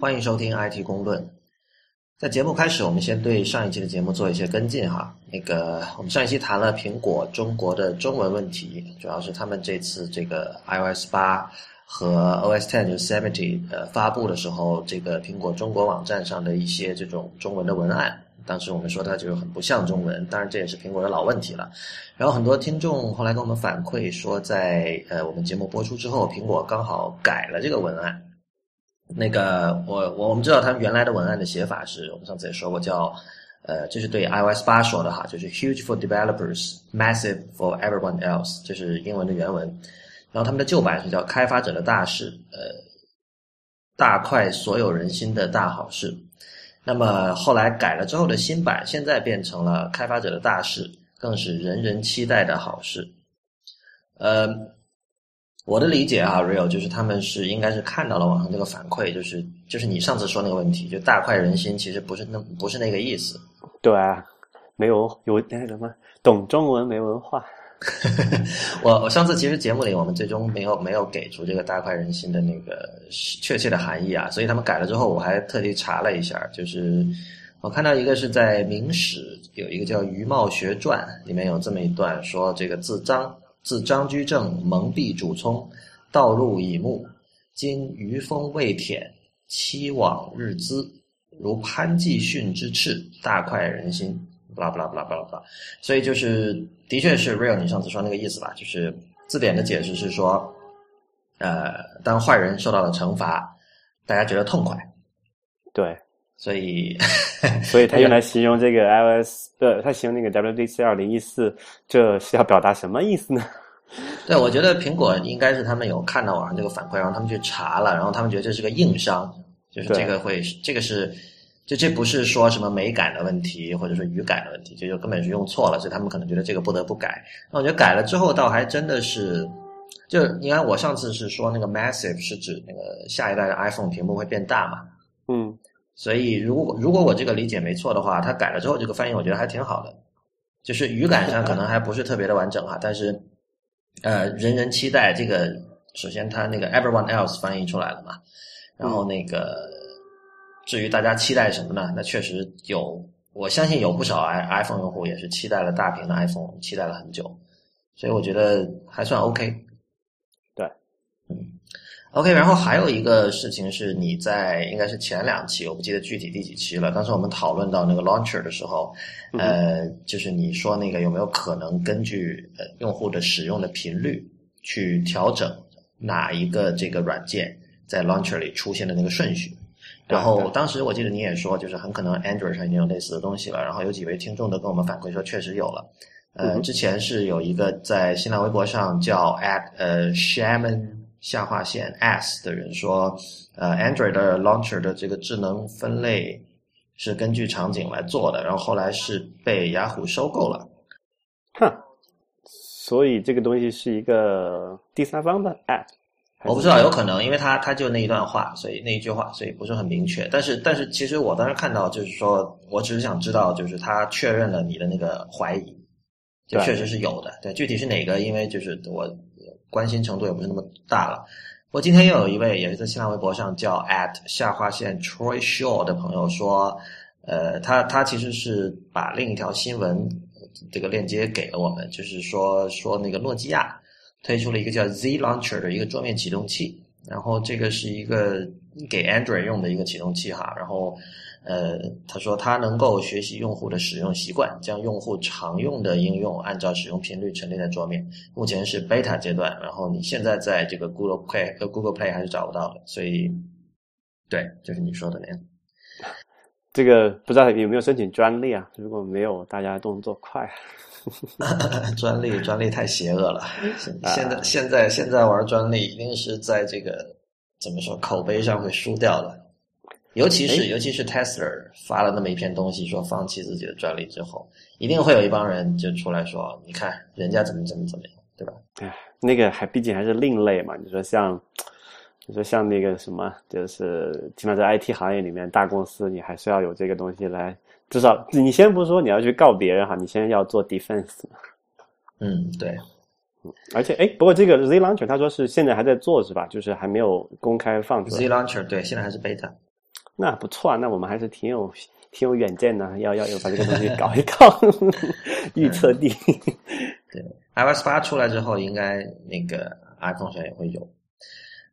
欢迎收听 IT 公论。在节目开始，我们先对上一期的节目做一些跟进哈。那个，我们上一期谈了苹果中国的中文问题，主要是他们这次这个 iOS 八和 OS Ten 就 Seventy 呃发布的时候，这个苹果中国网站上的一些这种中文的文案。当时我们说它就是很不像中文，当然这也是苹果的老问题了。然后很多听众后来跟我们反馈说，在呃我们节目播出之后，苹果刚好改了这个文案。那个我我我们知道他们原来的文案的写法是我们上次也说过，叫呃这是对 iOS 八说的哈，就是 huge for developers, massive for everyone else，这是英文的原文。然后他们的旧版是叫开发者的大事，呃大快所有人心的大好事。那么后来改了之后的新版，现在变成了开发者的大事，更是人人期待的好事。呃，我的理解啊，Real 就是他们是应该是看到了网上这个反馈，就是就是你上次说那个问题，就大快人心，其实不是那不是那个意思。对啊，没有有那什么懂中文没文化。我我上次其实节目里我们最终没有没有给出这个大快人心的那个确切的含义啊，所以他们改了之后，我还特地查了一下，就是我看到一个是在《明史》有一个叫《余茂学传》，里面有这么一段说：这个自张自张居正蒙蔽主聪，道路已暮，今余风未舔，期往日滋，如潘季训之赤，大快人心。巴拉巴拉巴拉巴拉巴拉，所以就是，的确是 real，你上次说那个意思吧？就是字典的解释是说，呃，当坏人受到了惩罚，大家觉得痛快。对，所以，所以他用来形容这个 iOS，呃，他形容那个 WDC 二零一四，这是要表达什么意思呢？对，我觉得苹果应该是他们有看到网上这个反馈，然后他们去查了，然后他们觉得这是个硬伤，就是这个会，这个是。就这不是说什么美感的问题，或者说语感的问题，这就根本是用错了，所以他们可能觉得这个不得不改。那我觉得改了之后，倒还真的是，就你看我上次是说那个 massive 是指那个下一代的 iPhone 屏幕会变大嘛？嗯，所以如果如果我这个理解没错的话，他改了之后这个翻译我觉得还挺好的，就是语感上可能还不是特别的完整哈，但是呃，人人期待这个，首先它那个 everyone else 翻译出来了嘛，然后那个。至于大家期待什么呢？那确实有，我相信有不少 i iPhone 用户也是期待了大屏的 iPhone，期待了很久，所以我觉得还算 OK。对，嗯，OK。然后还有一个事情是，你在应该是前两期，我不记得具体第几期了。当时我们讨论到那个 Launcher 的时候，呃，就是你说那个有没有可能根据呃用户的使用的频率去调整哪一个这个软件在 Launcher 里出现的那个顺序？然后当时我记得你也说，就是很可能 Android 上已经有类似的东西了。然后有几位听众都跟我们反馈说，确实有了。呃，之前是有一个在新浪微博上叫 at 呃 shaman 下划线 s 的人说，呃，Android 的 Launcher 的这个智能分类是根据场景来做的。然后后来是被雅虎收购了。哼，所以这个东西是一个第三方的 app。我不知道，有可能，因为他他就那一段话，所以那一句话，所以不是很明确。但是，但是，其实我当时看到，就是说我只是想知道，就是他确认了你的那个怀疑，就确实是有的。对，具体是哪个？因为就是我关心程度也不是那么大了。我今天又有一位也是在新浪微博上叫 at 下划线 Troy Shaw 的朋友说，呃，他他其实是把另一条新闻这个链接给了我们，就是说说那个诺基亚。推出了一个叫 Z Launcher 的一个桌面启动器，然后这个是一个给 Android 用的一个启动器哈，然后呃，他说他能够学习用户的使用习惯，将用户常用的应用按照使用频率陈列在桌面。目前是 Beta 阶段，然后你现在在这个 Google Play 和 Google Play 还是找不到的，所以对，就是你说的那样。这个不知道有没有申请专利啊？如果没有，大家动作快。专利，专利太邪恶了。现在，现在，现在玩专利，一定是在这个怎么说口碑上会输掉的。尤其是，尤其是 Tesla 发了那么一篇东西，说放弃自己的专利之后，一定会有一帮人就出来说：“你看人家怎么怎么怎么样，对吧？”哎，那个还毕竟还是另类嘛。你说像，你说像那个什么，就是起码在 IT 行业里面，大公司你还是要有这个东西来。至少你先不说你要去告别人哈，你先要做 defense。嗯，对。而且哎，不过这个 Z Launcher 他说是现在还在做是吧？就是还没有公开放出来。Z Launcher 对，现在还是 beta。那不错啊，那我们还是挺有挺有远见的，要要要把这个东西搞一搞，预测地。对，iOS 八出来之后，应该那个 iPhone 上也会有。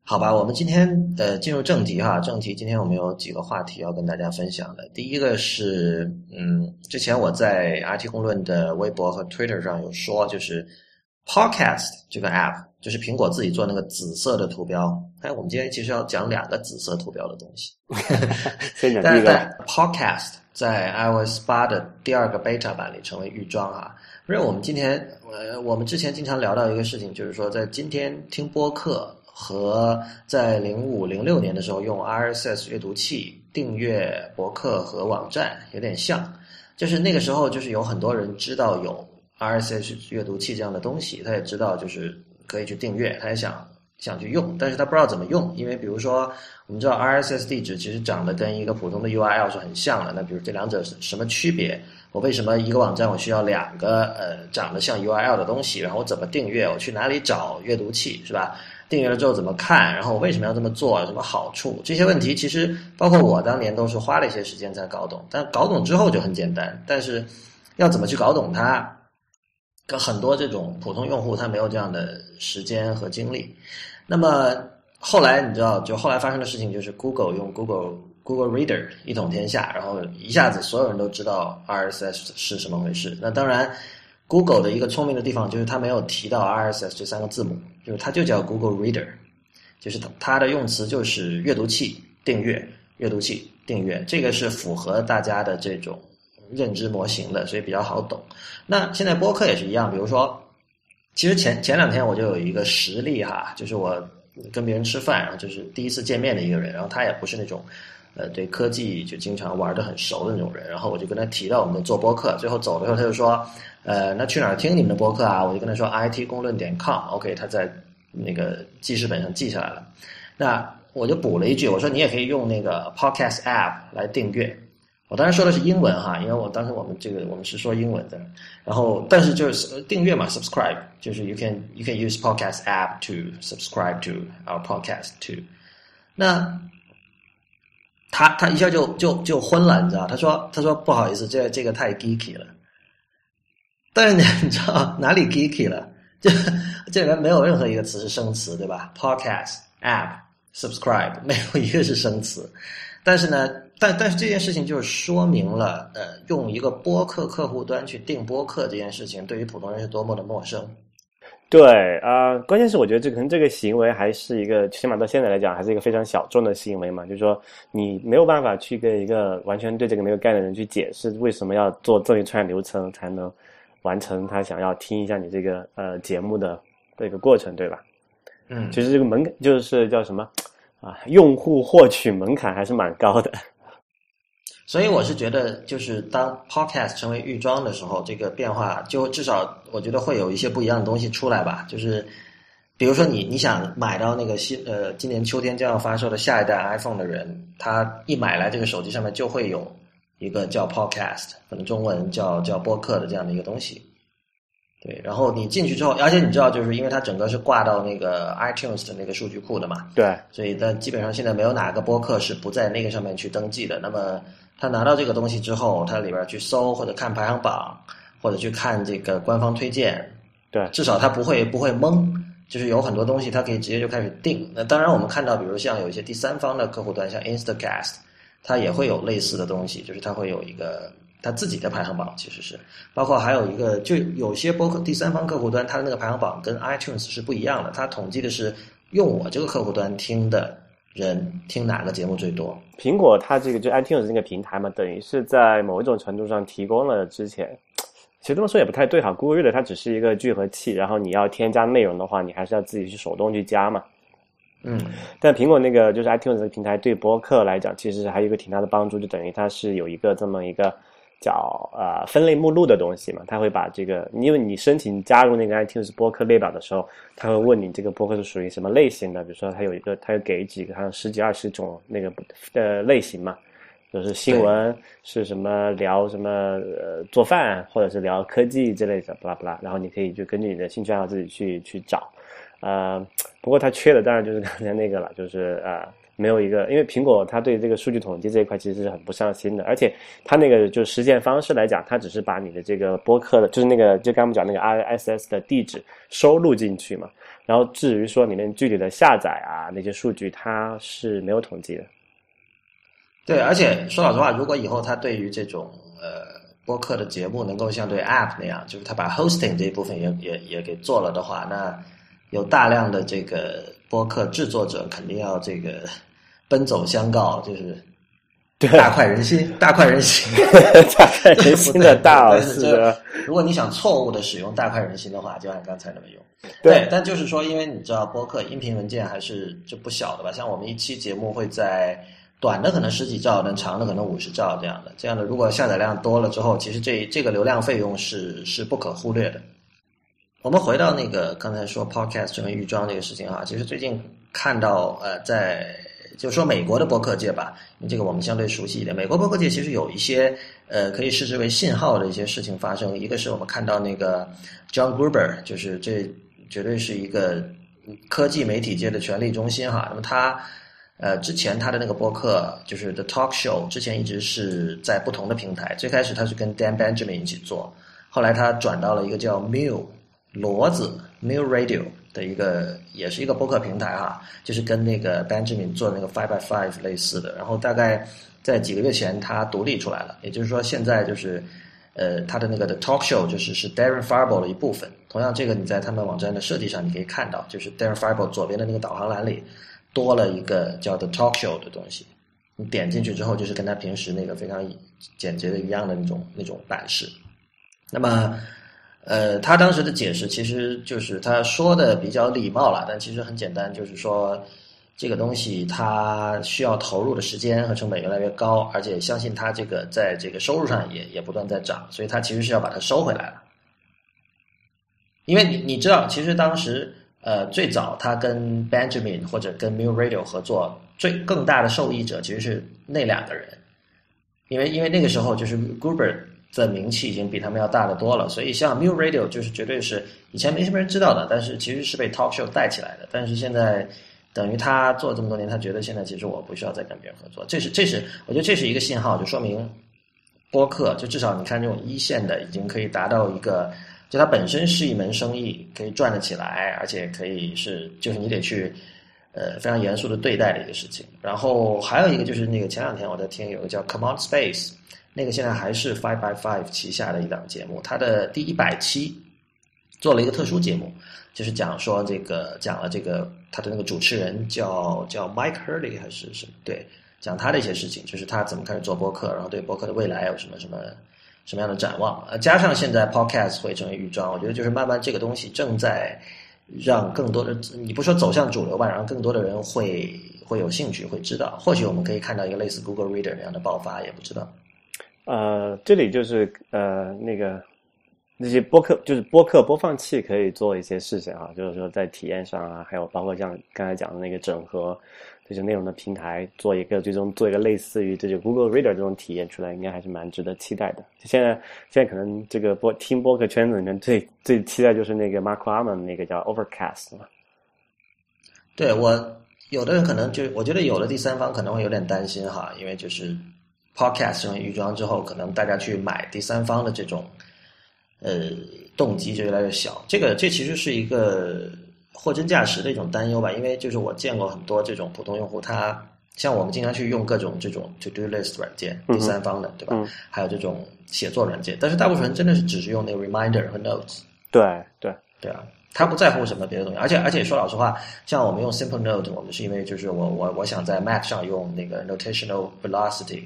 好吧，我们今天呃进入正题哈，正题今天我们有几个话题要跟大家分享的。第一个是，嗯，之前我在 IT 公论的微博和 Twitter 上有说，就是 Podcast 这个 App，就是苹果自己做那个紫色的图标。哎，我们今天其实要讲两个紫色图标的东西。先讲第一个，Podcast 在 iOS 八的第二个 Beta 版里成为预装啊。因为我们今天呃，我们之前经常聊到一个事情，就是说在今天听播客。和在零五零六年的时候用 RSS 阅读器订阅博客和网站有点像，就是那个时候就是有很多人知道有 RSS 阅读器这样的东西，他也知道就是可以去订阅，他也想想去用，但是他不知道怎么用，因为比如说我们知道 RSS 地址其实长得跟一个普通的 URL 是很像的，那比如这两者是什么区别？我为什么一个网站我需要两个呃长得像 URL 的东西？然后我怎么订阅？我去哪里找阅读器是吧？订阅了之后怎么看？然后我为什么要这么做？有什么好处？这些问题其实包括我当年都是花了一些时间才搞懂。但搞懂之后就很简单，但是要怎么去搞懂它，跟很多这种普通用户他没有这样的时间和精力。那么后来你知道，就后来发生的事情就是 Google 用 Google Google Reader 一统天下，然后一下子所有人都知道 RSS 是什么回事。那当然。Google 的一个聪明的地方就是它没有提到 RSS 这三个字母，就是它就叫 Google Reader，就是它的用词就是阅读器订阅，阅读器订阅，这个是符合大家的这种认知模型的，所以比较好懂。那现在播客也是一样，比如说，其实前前两天我就有一个实例哈，就是我跟别人吃饭，然后就是第一次见面的一个人，然后他也不是那种。呃，对科技就经常玩的很熟的那种人，然后我就跟他提到我们做播客，最后走的时候他就说，呃，那去哪儿听你们的播客啊？我就跟他说 it 公论点 com，OK，他在那个记事本上记下来了。那我就补了一句，我说你也可以用那个 podcast app 来订阅。我当然说的是英文哈，因为我当时我们这个我们是说英文的。然后，但是就是订阅嘛，subscribe，就是 you can you can use podcast app to subscribe to our podcast to。那他他一下就就就昏了，你知道？他说他说不好意思，这这个太 geeky 了。但是你 知道哪里 geeky 了？这这里面没有任何一个词是生词，对吧？Podcast app subscribe 没有一个是生词。但是呢，但但是这件事情就是说明了，呃，用一个播客客户端去定播客这件事情，对于普通人是多么的陌生。对啊，关键是我觉得这可能这个行为还是一个，起码到现在来讲，还是一个非常小众的行为嘛。就是说，你没有办法去跟一个完全对这个没有概念的人去解释为什么要做这一串流程才能完成他想要听一下你这个呃节目的这个过程，对吧？嗯，其实这个门槛就是叫什么啊？用户获取门槛还是蛮高的。所以我是觉得，就是当 Podcast 成为预装的时候，这个变化就至少我觉得会有一些不一样的东西出来吧。就是比如说，你你想买到那个新呃今年秋天将要发售的下一代 iPhone 的人，他一买来这个手机上面就会有一个叫 Podcast，可能中文叫叫播客的这样的一个东西。对，然后你进去之后，而且你知道，就是因为它整个是挂到那个 iTunes 的那个数据库的嘛。对。所以，但基本上现在没有哪个播客是不在那个上面去登记的。那么。他拿到这个东西之后，他里边去搜或者看排行榜，或者去看这个官方推荐，对，至少他不会不会懵，就是有很多东西他可以直接就开始定。那当然，我们看到，比如像有一些第三方的客户端，像 Instacast，它也会有类似的东西，就是它会有一个它自己的排行榜，其实是包括还有一个，就有些播客第三方客户端，它的那个排行榜跟 iTunes 是不一样的，它统计的是用我这个客户端听的。人听哪个节目最多？苹果它这个就 iTunes 那个平台嘛，等于是在某一种程度上提供了之前，其实这么说也不太对哈。Google Reader 它只是一个聚合器，然后你要添加内容的话，你还是要自己去手动去加嘛。嗯，但苹果那个就是 iTunes 这个平台对播客来讲，其实还有一个挺大的帮助，就等于它是有一个这么一个。叫呃分类目录的东西嘛，他会把这个，因为你申请加入那个 iTunes 播客列表的时候，他会问你这个播客是属于什么类型的，比如说他有一个，他有给几个，好像十几二十种那个呃类型嘛，就是新闻是什么聊什么呃做饭或者是聊科技之类的，不拉不拉，然后你可以就根据你的兴趣爱好自己去去找，呃，不过它缺的当然就是刚才那个了，就是呃没有一个，因为苹果它对这个数据统计这一块其实是很不上心的，而且它那个就实现方式来讲，它只是把你的这个播客的，就是那个就刚我们讲那个 RSS 的地址收录进去嘛，然后至于说里面具体的下载啊那些数据，它是没有统计的。对，而且说老实话，如果以后它对于这种呃播客的节目能够像对 App 那样，就是它把 hosting 这一部分也也也给做了的话，那有大量的这个播客制作者肯定要这个。奔走相告，就是大快人心，大快人心，大快人心 的大老师。如果你想错误的使用“大快人心”的话，就按刚才那么用。对，但就是说，因为你知道，播客音频文件还是就不小的吧？像我们一期节目会在短的可能十几兆，但长的可能五十兆这样的。这样的，如果下载量多了之后，其实这这个流量费用是是不可忽略的。我们回到那个刚才说 Podcast 成为预装这个事情啊，其实最近看到呃在。就说美国的播客界吧，这个我们相对熟悉一点。美国播客界其实有一些呃，可以视之为信号的一些事情发生。一个是我们看到那个 John Gruber，就是这绝对是一个科技媒体界的权力中心哈。那么他呃之前他的那个播客就是 The Talk Show，之前一直是在不同的平台。最开始他是跟 Dan Benjamin 一起做，后来他转到了一个叫 Mill 骡子 Mill Radio。的一个也是一个播客平台哈，就是跟那个 Benjamin 做的那个 Five by Five 类似的。然后大概在几个月前，它独立出来了。也就是说，现在就是呃，它的那个的 Talk Show 就是是 Darren Farbo 的一部分。同样，这个你在他们网站的设计上你可以看到，就是 Darren Farbo 左边的那个导航栏里多了一个叫 The Talk Show 的东西。你点进去之后，就是跟他平时那个非常简洁的一样的那种那种版式。那么。呃，他当时的解释其实就是他说的比较礼貌了，但其实很简单，就是说这个东西它需要投入的时间和成本越来越高，而且相信他这个在这个收入上也也不断在涨，所以他其实是要把它收回来了。因为你你知道，其实当时呃最早他跟 Benjamin 或者跟 MIRADIO 合作，最更大的受益者其实是那两个人，因为因为那个时候就是 Gruber。的名气已经比他们要大得多了，所以像 Mu Radio 就是绝对是以前没什么人知道的，但是其实是被 Talk Show 带起来的。但是现在等于他做这么多年，他觉得现在其实我不需要再跟别人合作，这是这是我觉得这是一个信号，就说明播客就至少你看这种一线的已经可以达到一个，就它本身是一门生意，可以赚得起来，而且可以是就是你得去呃非常严肃的对待的一个事情。然后还有一个就是那个前两天我在听有个叫 Command Space。那个现在还是 Five by Five 旗下的一档节目，它的第一百期做了一个特殊节目，就是讲说这个讲了这个他的那个主持人叫叫 Mike Hurley 还是什么？对，讲他的一些事情，就是他怎么开始做播客，然后对播客的未来有什么什么什么样的展望。呃，加上现在 Podcast 会成为预装，我觉得就是慢慢这个东西正在让更多的你不说走向主流吧，然后更多的人会会有兴趣，会知道。或许我们可以看到一个类似 Google Reader 那样的爆发，也不知道。呃，这里就是呃那个那些播客，就是播客播放器可以做一些事情啊，就是说在体验上啊，还有包括像刚才讲的那个整合这些内容的平台，做一个最终做一个类似于这就 Google Reader 这种体验出来，应该还是蛮值得期待的。现在现在可能这个播听播客圈子里面最最期待就是那个 Mark Arman 那个叫 Overcast 嘛。对我有的人可能就我觉得有的第三方可能会有点担心哈，因为就是。Podcast 成为预装之后，可能大家去买第三方的这种，呃，动机就越来越小。这个这其实是一个货真价实的一种担忧吧，因为就是我见过很多这种普通用户，他像我们经常去用各种这种 To Do List 软件，第三方的，对吧？还有这种写作软件，但是大部分人真的是只是用那个 Reminder 和 Notes。对对对啊，他不在乎什么别的东西，而且而且说老实话，像我们用 Simple Note，我们是因为就是我我我想在 Mac 上用那个 Notational Velocity。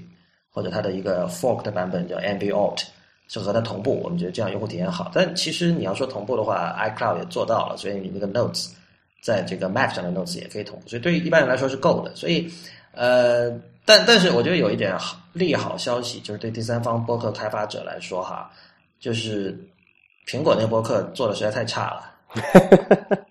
或者它的一个 fork 的版本叫 Ambient，是和它同步，我们觉得这样用户体验好。但其实你要说同步的话，iCloud 也做到了，所以你那个 Notes 在这个 Mac 上的 Notes 也可以同步，所以对于一般人来说是够的。所以，呃，但但是我觉得有一点利好消息，就是对第三方播客开发者来说哈，就是苹果那个播客做的实在太差了。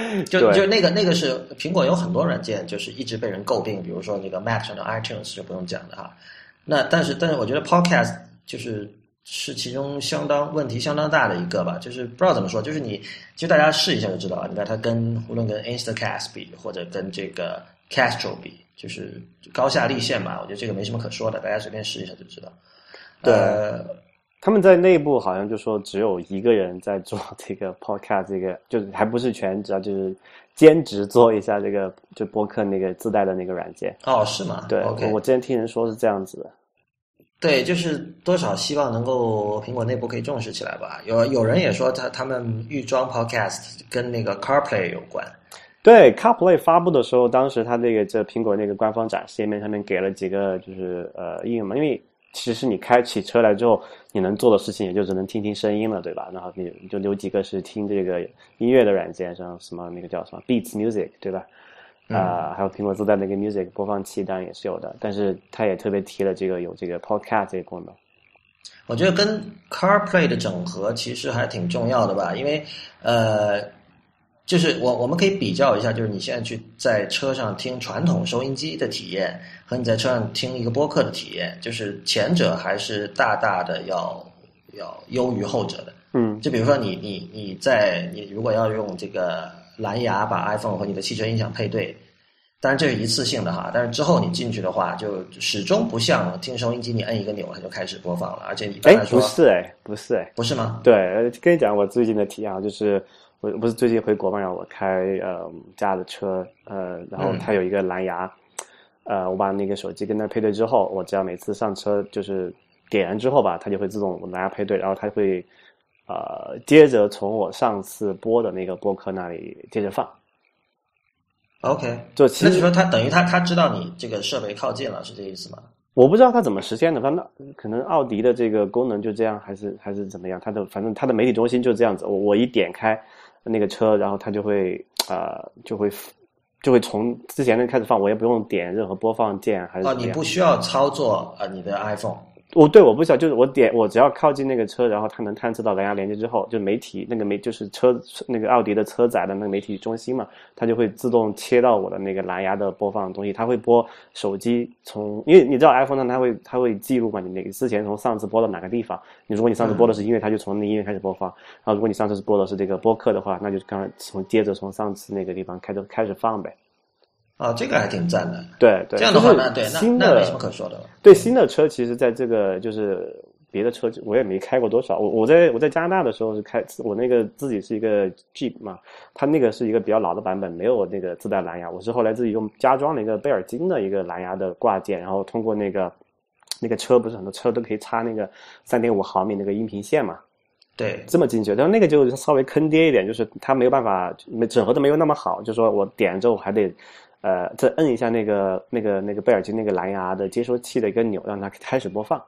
就就那个那个是苹果有很多软件，就是一直被人诟病，比如说那个 Mac 上的 iTunes 就不用讲了哈。那但是但是我觉得 Podcast 就是是其中相当问题相当大的一个吧，就是不知道怎么说，就是你其实大家试一下就知道了。你看它跟无论跟 Instacast 比，或者跟这个 Castro 比，就是高下立现吧。我觉得这个没什么可说的，大家随便试一下就知道。对呃，他们在内部好像就说只有一个人在做 这个 podcast，这个就是还不是全职啊，就是兼职做一下这个就播客那个自带的那个软件。哦，是吗？对，OK，我之前听人说是这样子的。对，就是多少希望能够苹果内部可以重视起来吧。有有人也说他他们预装 Podcast 跟那个 CarPlay 有关。对 CarPlay 发布的时候，当时他这个这苹果那个官方展示页面上面给了几个就是呃应用嘛，因为其实你开起车来之后，你能做的事情也就只能听听声音了，对吧？然后你你就留几个是听这个音乐的软件，像什么那个叫什么 Beats Music，对吧？啊、还有苹果自带那个 Music 播放器，当然也是有的，但是它也特别提了这个有这个 Podcast 这个功能。我觉得跟 CarPlay 的整合其实还挺重要的吧，因为呃，就是我我们可以比较一下，就是你现在去在车上听传统收音机的体验，和你在车上听一个播客的体验，就是前者还是大大的要要优于后者的。嗯，就比如说你你你在你如果要用这个蓝牙把 iPhone 和你的汽车音响配对，当然这是一次性的哈，但是之后你进去的话，就始终不像听收音机，你摁一个钮它就开始播放了，而且一般哎来，说不是哎，不是哎，不是吗？对，呃跟你讲我最近的体验啊，就是我不是最近回国嘛，让我开呃家的车，呃，然后嗯它有一个蓝牙，呃，我把那个手机跟它配对之后，我只要每次上车就是点燃之后吧，它就会自动蓝牙配对，然后它会呃接着从我上次播的那个播客那里接着放，OK，就其实那就说它等于它它知道你这个设备靠近了，是这意思吗？我不知道它怎么实现的，反正可能奥迪的这个功能就这样，还是还是怎么样？它的反正它的媒体中心就这样子，我我一点开那个车，然后它就会呃就会就会从之前那开始放，我也不用点任何播放键还是哦，怎么样。你不需要操作呃你的 iPhone。我对我不晓得，就是我点我只要靠近那个车，然后它能探测到蓝牙连接之后，就媒体那个媒就是车那个奥迪的车载的那个媒体中心嘛，它就会自动切到我的那个蓝牙的播放的东西，它会播手机从，因为你知道 iPhone 上它会它会记录嘛，你那个之前从上次播到哪个地方，你如果你上次播的是音乐，它就从那音乐开始播放，然后如果你上次是播的是这个播客的话，那就刚从接着从上次那个地方开始开始放呗。哦，这个还挺赞的。对对，这样的话，就是那对那新的那没什么可说的了。对新的车，其实在这个就是别的车，我也没开过多少。我我在我在加拿大的时候是开我那个自己是一个 Jeep 嘛，它那个是一个比较老的版本，没有那个自带蓝牙。我是后来自己用加装了一个贝尔金的一个蓝牙的挂件，然后通过那个那个车不是很多车都可以插那个三点五毫米那个音频线嘛，对，这么进去。但是那个就稍微坑爹一点，就是它没有办法没整合的没有那么好，就说我点了之后还得。呃，再摁一下那个、那个、那个贝尔金那个蓝牙的接收器的一个钮，让它开始播放。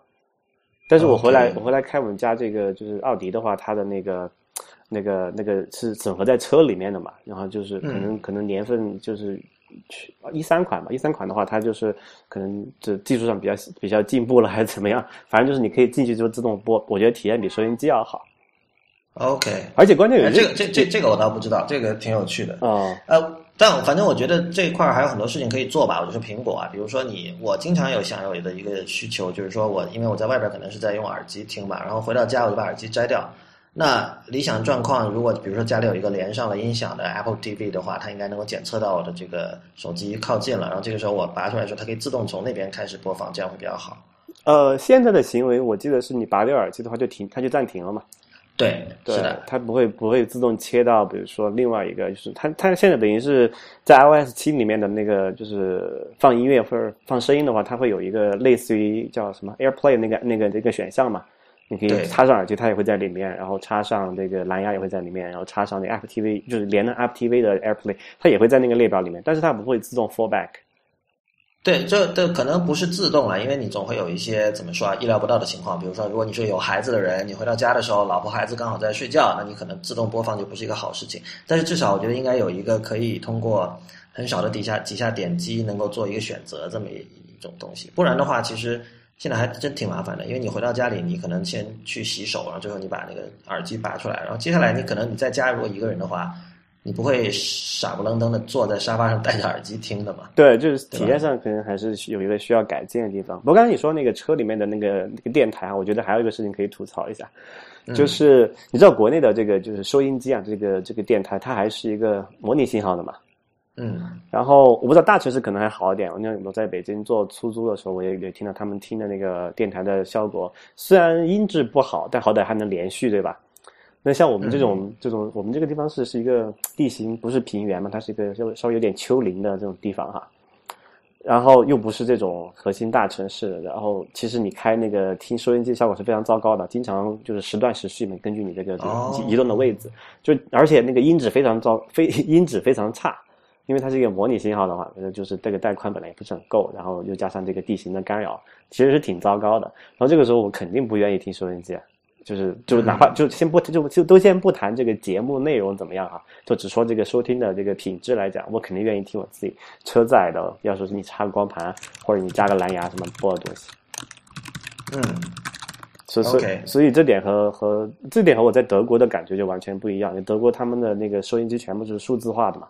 但是我回来我回来开我们家这个就是奥迪的话，它的那个、那个、那个是整合在车里面的嘛，然后就是可能、可能年份就是一三款吧，一三款的话，它就是可能这技术上比较比较进步了，还是怎么样？反正就是你可以进去就自动播，我觉得体验比收音机要好。OK，而且关键有这个这这这个我倒不知道，这个挺有趣的。哦，呃，但反正我觉得这一块还有很多事情可以做吧。我就说苹果啊，比如说你，我经常有想有的一个需求，就是说我因为我在外边可能是在用耳机听嘛，然后回到家我就把耳机摘掉。那理想状况，如果比如说家里有一个连上了音响的 Apple TV 的话，它应该能够检测到我的这个手机靠近了，然后这个时候我拔出来的时候，它可以自动从那边开始播放，这样会比较好。呃，现在的行为我记得是你拔掉耳机的话就停，它就暂停了嘛。对，对是的，，它不会不会自动切到，比如说另外一个，就是它它现在等于是在 iOS 七里面的那个，就是放音乐或者放声音的话，它会有一个类似于叫什么 AirPlay 那个那个那个选项嘛，你可以插上耳机，它也会在里面，然后插上这个蓝牙也会在里面，然后插上那个 Apple TV 就是连着 Apple TV 的 AirPlay，它也会在那个列表里面，但是它不会自动 fallback。对，这这可能不是自动了，因为你总会有一些怎么说啊，意料不到的情况。比如说，如果你是有孩子的人，你回到家的时候，老婆孩子刚好在睡觉，那你可能自动播放就不是一个好事情。但是至少我觉得应该有一个可以通过很少的底下几下点击能够做一个选择这么一一种东西。不然的话，其实现在还真挺麻烦的，因为你回到家里，你可能先去洗手，然后最后你把那个耳机拔出来，然后接下来你可能你在家如果一个人的话，你不会傻不愣登的坐在沙发上戴着耳机听的嘛？对，就是体验上可能还是有一个需要改进的地方。不过刚才你说那个车里面的那个那个电台啊，我觉得还有一个事情可以吐槽一下，嗯就是你知道国内的这个就是收音机啊，这个这个电台它还是一个模拟信号的嘛，嗯然后我不知道大城市可能还好一点，我那我在北京做出租的时候，我也也听到他们听的那个电台的效果，虽然音质不好，但好歹还能连续，对吧？那像我们这种、这种，我们这个地方是是一个地形不是平原嘛，它是一个稍微稍微有点丘陵的这种地方哈。然后又不是这种核心大城市，然后其实你开那个听收音机效果是非常糟糕的，经常就是时断时续嘛，根据你这个移动的位置，就而且那个音质非常糟，非 音质非常差，因为它是一个模拟信号的话，呃就是这个带宽本来也不是很够，然后又加上这个地形的干扰，其实是挺糟糕的。然后这个时候我肯定不愿意听收音机，啊就是就哪怕就先不就就都先不谈这个节目内容怎么样哈，就只说这个收听的这个品质来讲，我肯定愿意听我自己车载的，要说是你插个光盘或者你加个蓝牙什么播的东西。嗯所以所以 OK 所以这点和和这点和我在德国的感觉就完全不一样。德国他们的那个收音机全部是数字化的嘛，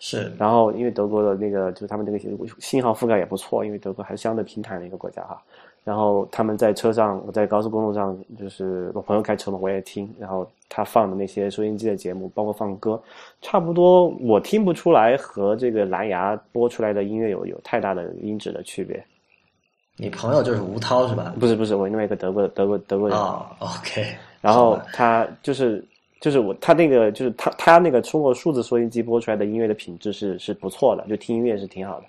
是然后因为德国的那个就是他们这个信号覆盖也不错，因为德国还是相对平坦的一个国家哈。然后他们在车上，我在高速公路上，就是我朋友开车嘛，我也听，然后他放的那些收音机的节目，包括放歌，差不多我听不出来和这个蓝牙播出来的音乐有有太大的音质的区别。你朋友就是吴涛是吧？不是不是，我另外一个德国德国德国人，哦，OK，然后他就是就是我他那个就是他他那个通过数字收音机播出来的音乐的品质是是不错的，就听音乐是挺好的。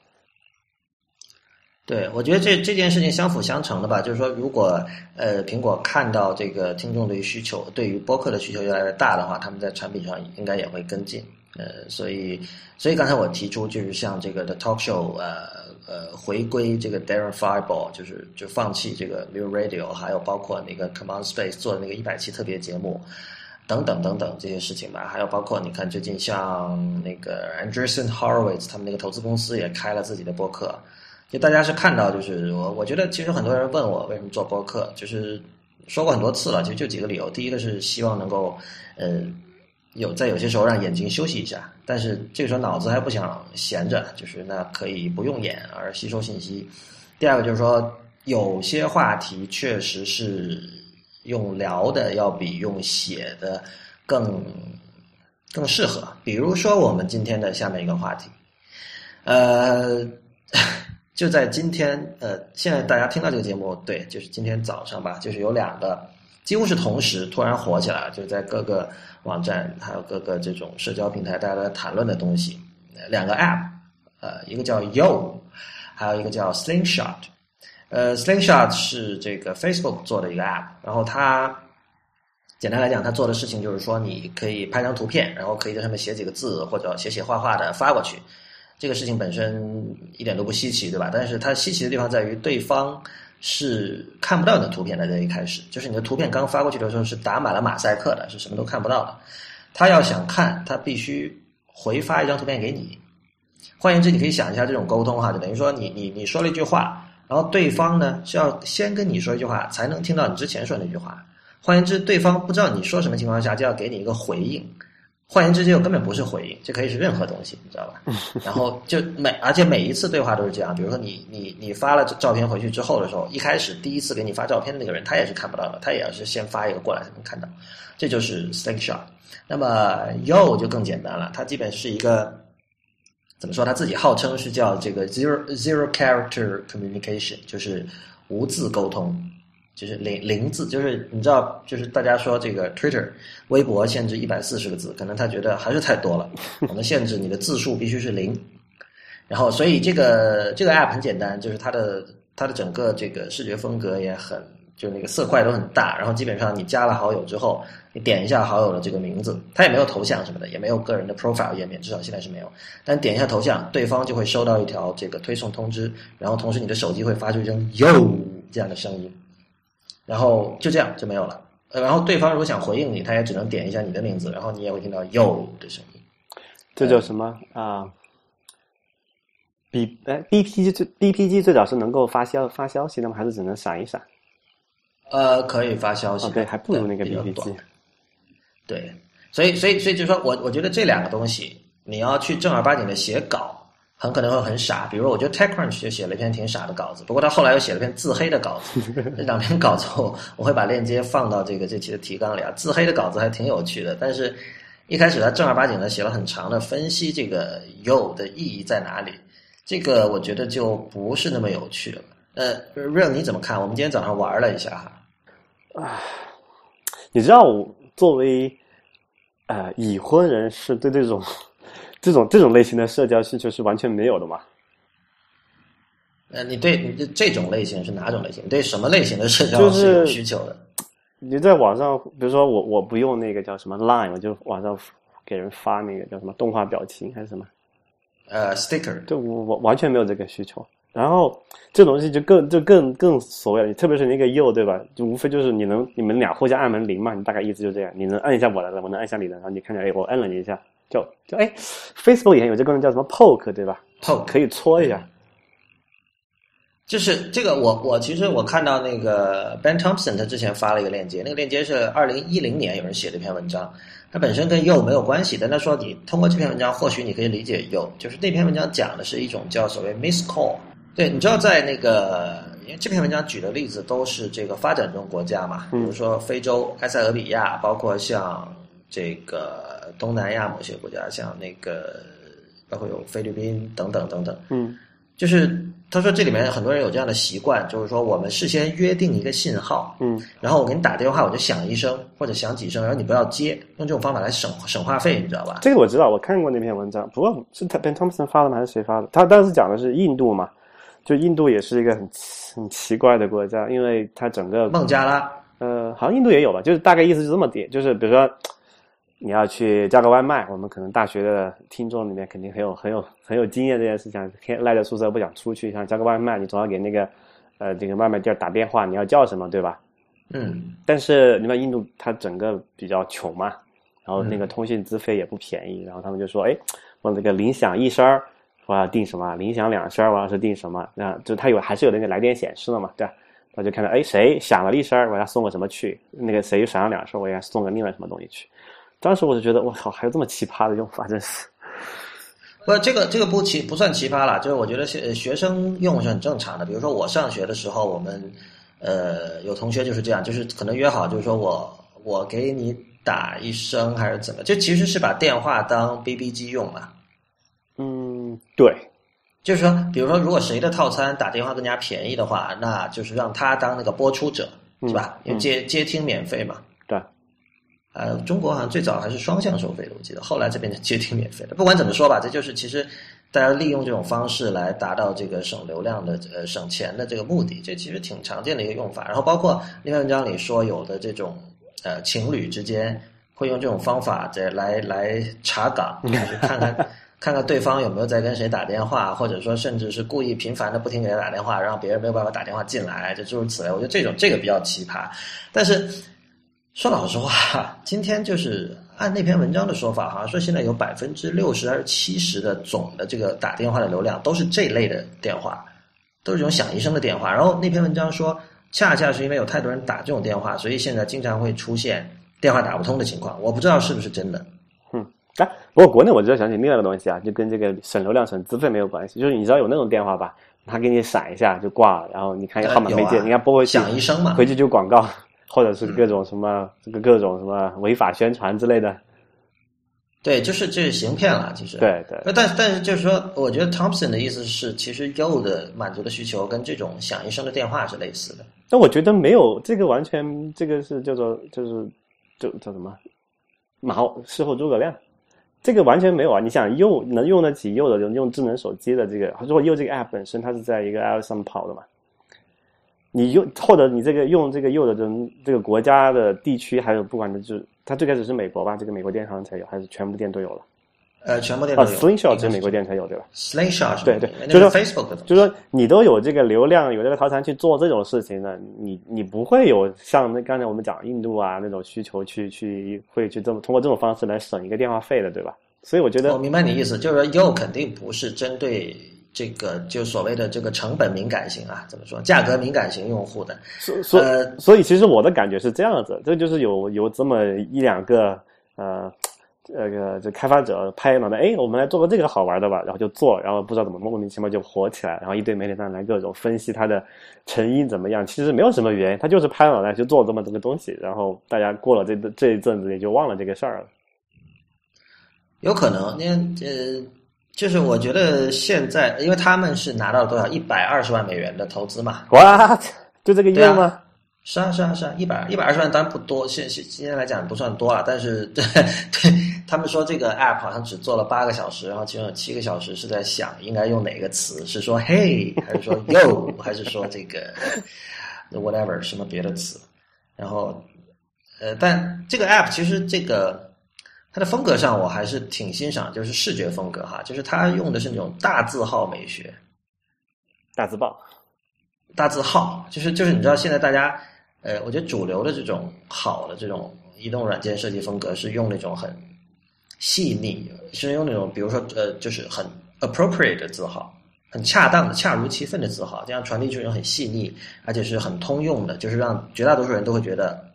对，我觉得这这件事情相辅相成的吧，就是说，如果呃苹果看到这个听众对于需求，对于播客的需求越来越大的话，他们在产品上应该也会跟进。呃，所以所以刚才我提出，就是像这个 The Talk Show，呃呃，回归这个 Darren Fireball，就是就放弃这个 New Radio，还有包括那个 Command Space 做的那个一百期特别节目。等等等等这些事情吧，还有包括你看最近像那个 Anderson Horowitz 他们那个投资公司也开了自己的播客，就大家是看到，就是我我觉得其实很多人问我为什么做播客，就是说过很多次了，其实就几个理由。第一个是希望能够，呃，有在有些时候让眼睛休息一下，但是这个时候脑子还不想闲着，就是那可以不用眼而吸收信息。第二个就是说，有些话题确实是用聊的要比用写的更更适合。比如说我们今天的下面一个话题，呃。就在今天，呃，现在大家听到这个节目，对，就是今天早上吧，就是有两个几乎是同时突然火起来了，就在各个网站还有各个这种社交平台，大家都在谈论的东西，两个 App，呃，一个叫 Yo，还有一个叫 Slingshot，呃，Slingshot 是这个 Facebook 做的一个 App，然后它简单来讲，它做的事情就是说，你可以拍张图片，然后可以在上面写几个字或者写写画画的发过去。这个事情本身一点都不稀奇，对吧？但是它稀奇的地方在于，对方是看不到你的图片的。在一开始，就是你的图片刚发过去的时候是打满了马赛克的，是什么都看不到的。他要想看，他必须回发一张图片给你。换言之，你可以想一下这种沟通哈，就等于说你你你说了一句话，然后对方呢是要先跟你说一句话，才能听到你之前说那句话。换言之，对方不知道你说什么情况下，就要给你一个回应。换言之，这个根本不是回应，这可以是任何东西，你知道吧？然后就每而且每一次对话都是这样，比如说你你你发了照片回去之后的时候，一开始第一次给你发照片的那个人，他也是看不到的，他也要是先发一个过来才能看到，这就是 slingshot。那么 yo 就更简单了，它基本是一个怎么说？他自己号称是叫这个 zero zero character communication，就是无字沟通。就是零零字，就是你知道，就是大家说这个 Twitter 微博限制一百四十个字，可能他觉得还是太多了。我们限制你的字数必须是零，然后所以这个这个 app 很简单，就是它的它的整个这个视觉风格也很，就那个色块都很大，然后基本上你加了好友之后，你点一下好友的这个名字，它也没有头像什么的，也没有个人的 profile 页面，至少现在是没有。但点一下头像，对方就会收到一条这个推送通知，然后同时你的手机会发出一声 “yo” 这样的声音。然后就这样就没有了。呃，然后对方如果想回应你，他也只能点一下你的名字，然后你也会听到 “yo” 的声音。这叫什么啊比哎，BPG 最 BPG 最早是能够发消发消息的吗？还是只能闪一闪？呃，可以发消息。哦，对，还不如那个比较 BPG。对，所以所以所以就是说我我觉得这两个东西，你要去正儿八经的写稿，很可能会很傻。比如我觉得 TechCrunch 就写了一篇挺傻的稿子，不过他后来又写了篇自黑的稿子。这两篇稿子我我会把链接放到这个这期的提纲里啊。自黑的稿子还挺有趣的，但是一开始他正儿八经的写了很长的分析这个 “yo” 的意义在哪里，这个我觉得就不是那么有趣了。呃，Real 你怎么看？我们今天早上玩了一下哈。啊，你知道我作为呃已婚人士对这种这种这种类型的社交需求是完全没有的嘛？呃，你对你这种类型是哪种类型？对什么类型的社交是有需求的？你在网上，比如说我我不用那个叫什么 Line，我就网上给人发那个叫什么动画表情还是什么？呃，sticker。就我我完全没有这个需求。然后这东西就更就更更所谓，特别是那个 you 对吧？就无非就是你能你们俩互相按门铃嘛，你大概意思就这样。你能按一下我的，我能按下你的，然后你看见哎，我按了你一下，就就哎，Facebook 以前有这个功能叫什么 poke 对吧？poke 可以搓一下。就是这个，我我其实我看到那个 Ben Thompson 他之前发了一个链接，那个链接是二零一零年有人写的一篇文章，它本身跟 You 没有关系，但他说你通过这篇文章，或许你可以理解 You，就是那篇文章讲的是一种叫所谓 Miss Call。对，你知道在那个，因为这篇文章举的例子都是这个发展中国家嘛，比如说非洲埃塞俄比亚，包括像这个东南亚某些国家，像那个包括有菲律宾等等等等，嗯。就是他说这里面很多人有这样的习惯，就是说我们事先约定一个信号，嗯，然后我给你打电话，我就响一声或者响几声，然后你不要接，用这种方法来省省话费，你知道吧？这个我知道，我看过那篇文章，不过是 Ben Thompson 发的吗？还是谁发的？他当时讲的是印度嘛，就印度也是一个很很奇怪的国家，因为它整个孟加拉，呃，好像印度也有吧，就是大概意思是这么点，就是比如说。你要去叫个外卖，我们可能大学的听众里面肯定很有很有很有经验这件事情，天赖在宿舍不想出去，想叫个外卖，你总要给那个呃这个外卖店打电话，你要叫什么，对吧？嗯。但是你看印度，它整个比较穷嘛，然后那个通信资费也不便宜，然后他们就说，哎，我这个铃响一声儿，我要订什么？铃响两声儿，我要是订什么？那就它有还是有那个来电显示的嘛，对吧？他就看到，哎，谁响了一声儿，我要送个什么去？那个谁又响了两声，我要送个另外什么东西去？当时我就觉得，我靠，还有这么奇葩的用法，真是。不，这个这个不奇不算奇葩了，就是我觉得学学生用是很正常的。比如说我上学的时候，我们呃有同学就是这样，就是可能约好，就是说我我给你打一声还是怎么，就其实是把电话当 BB 机用嘛。嗯，对，就是说，比如说如果谁的套餐打电话更加便宜的话，那就是让他当那个播出者，是吧？因为接接听免费嘛。呃，中国好像最早还是双向收费的，我记得，后来这边接听免费的。不管怎么说吧，这就是其实大家利用这种方式来达到这个省流量的呃省钱的这个目的，这其实挺常见的一个用法。然后包括另外文章里说，有的这种呃情侣之间会用这种方法在来来查岗，就是看看 看看对方有没有在跟谁打电话，或者说甚至是故意频繁的不停给他打电话，让别人没有办法打电话进来，就诸如此类。我觉得这种这个比较奇葩，但是。说老实话，今天就是按那篇文章的说法，好像说现在有百分之六十还是七十的总的这个打电话的流量都是这类的电话，都是这种响一声的电话。然后那篇文章说，恰恰是因为有太多人打这种电话，所以现在经常会出现电话打不通的情况。我不知道是不是真的。嗯，啊，不过国内我就要想起另外一个东西啊，就跟这个省流量、省资费没有关系。就是你知道有那种电话吧，他给你闪一下就挂了，然后你看号码没接，你看拨回去响一声嘛，回去就广告。或者是各种什么这个各种什么违法宣传之类的，对，就是就是行骗了，其实对对。但但是就是说，我觉得 Thompson 的意思是，其实 You 的满足的需求跟这种响一声的电话是类似的。但我觉得没有这个完全，这个是叫做就是就叫什么马后事后诸葛亮，这个完全没有啊！你想用能用得起 You 的，用智能手机的这个，如果 You 这个 App 本身它是在一个 iOS 上跑的嘛？你用或者你这个用这个用的这这个国家的地区，还有不管的，就是它最开始是美国吧？这个美国电商才有，还是全部店都有了？呃，全部店都有。Slingshot 是美国店才有对吧？Slingshot 对对，就是 Facebook 的，就是说你都有这个流量，有这个套餐去做这种事情呢，你你不会有像那刚才我们讲印度啊那种需求去去会去这么通过这种方式来省一个电话费的，对吧？所以我觉得我明白你意思，就是说 You 肯定不是针对。这个就所谓的这个成本敏感型啊，怎么说？价格敏感型用户的，所所所以其实我的感觉是这样子，这就是有有这么一两个呃，这个这开发者拍脑袋，哎，我们来做个这个好玩的吧，然后就做，然后不知道怎么莫名其妙就火起来，然后一堆媒体上来各种分析它的成因怎么样，其实没有什么原因，他就是拍脑袋去做这么这个东西，然后大家过了这这一阵子也就忘了这个事儿了。有可能，因为呃，就是我觉得现在，因为他们是拿到了多少？一百二十万美元的投资嘛，哇，就这个用吗？是啊，是啊，是啊，一百一百二十万当然不多，现现今天来讲不算多了，但是对对他们说这个 app 好像只做了八个小时，然后其中有七个小时是在想应该用哪个词，是说 hey 还是说 yo 还是说这个 whatever 什么别的词，然后呃，但这个 app 其实这个它的风格上我还是挺欣赏，就是视觉风格哈，就是它用的是那种大字号美学，大字报，大字号，就是就是你知道现在大家。呃，我觉得主流的这种好的这种移动软件设计风格是用那种很细腻，是用那种比如说呃，就是很 appropriate 的字号，很恰当的、恰如其分的字号，这样传递出一种很细腻，而且是很通用的，就是让绝大多数人都会觉得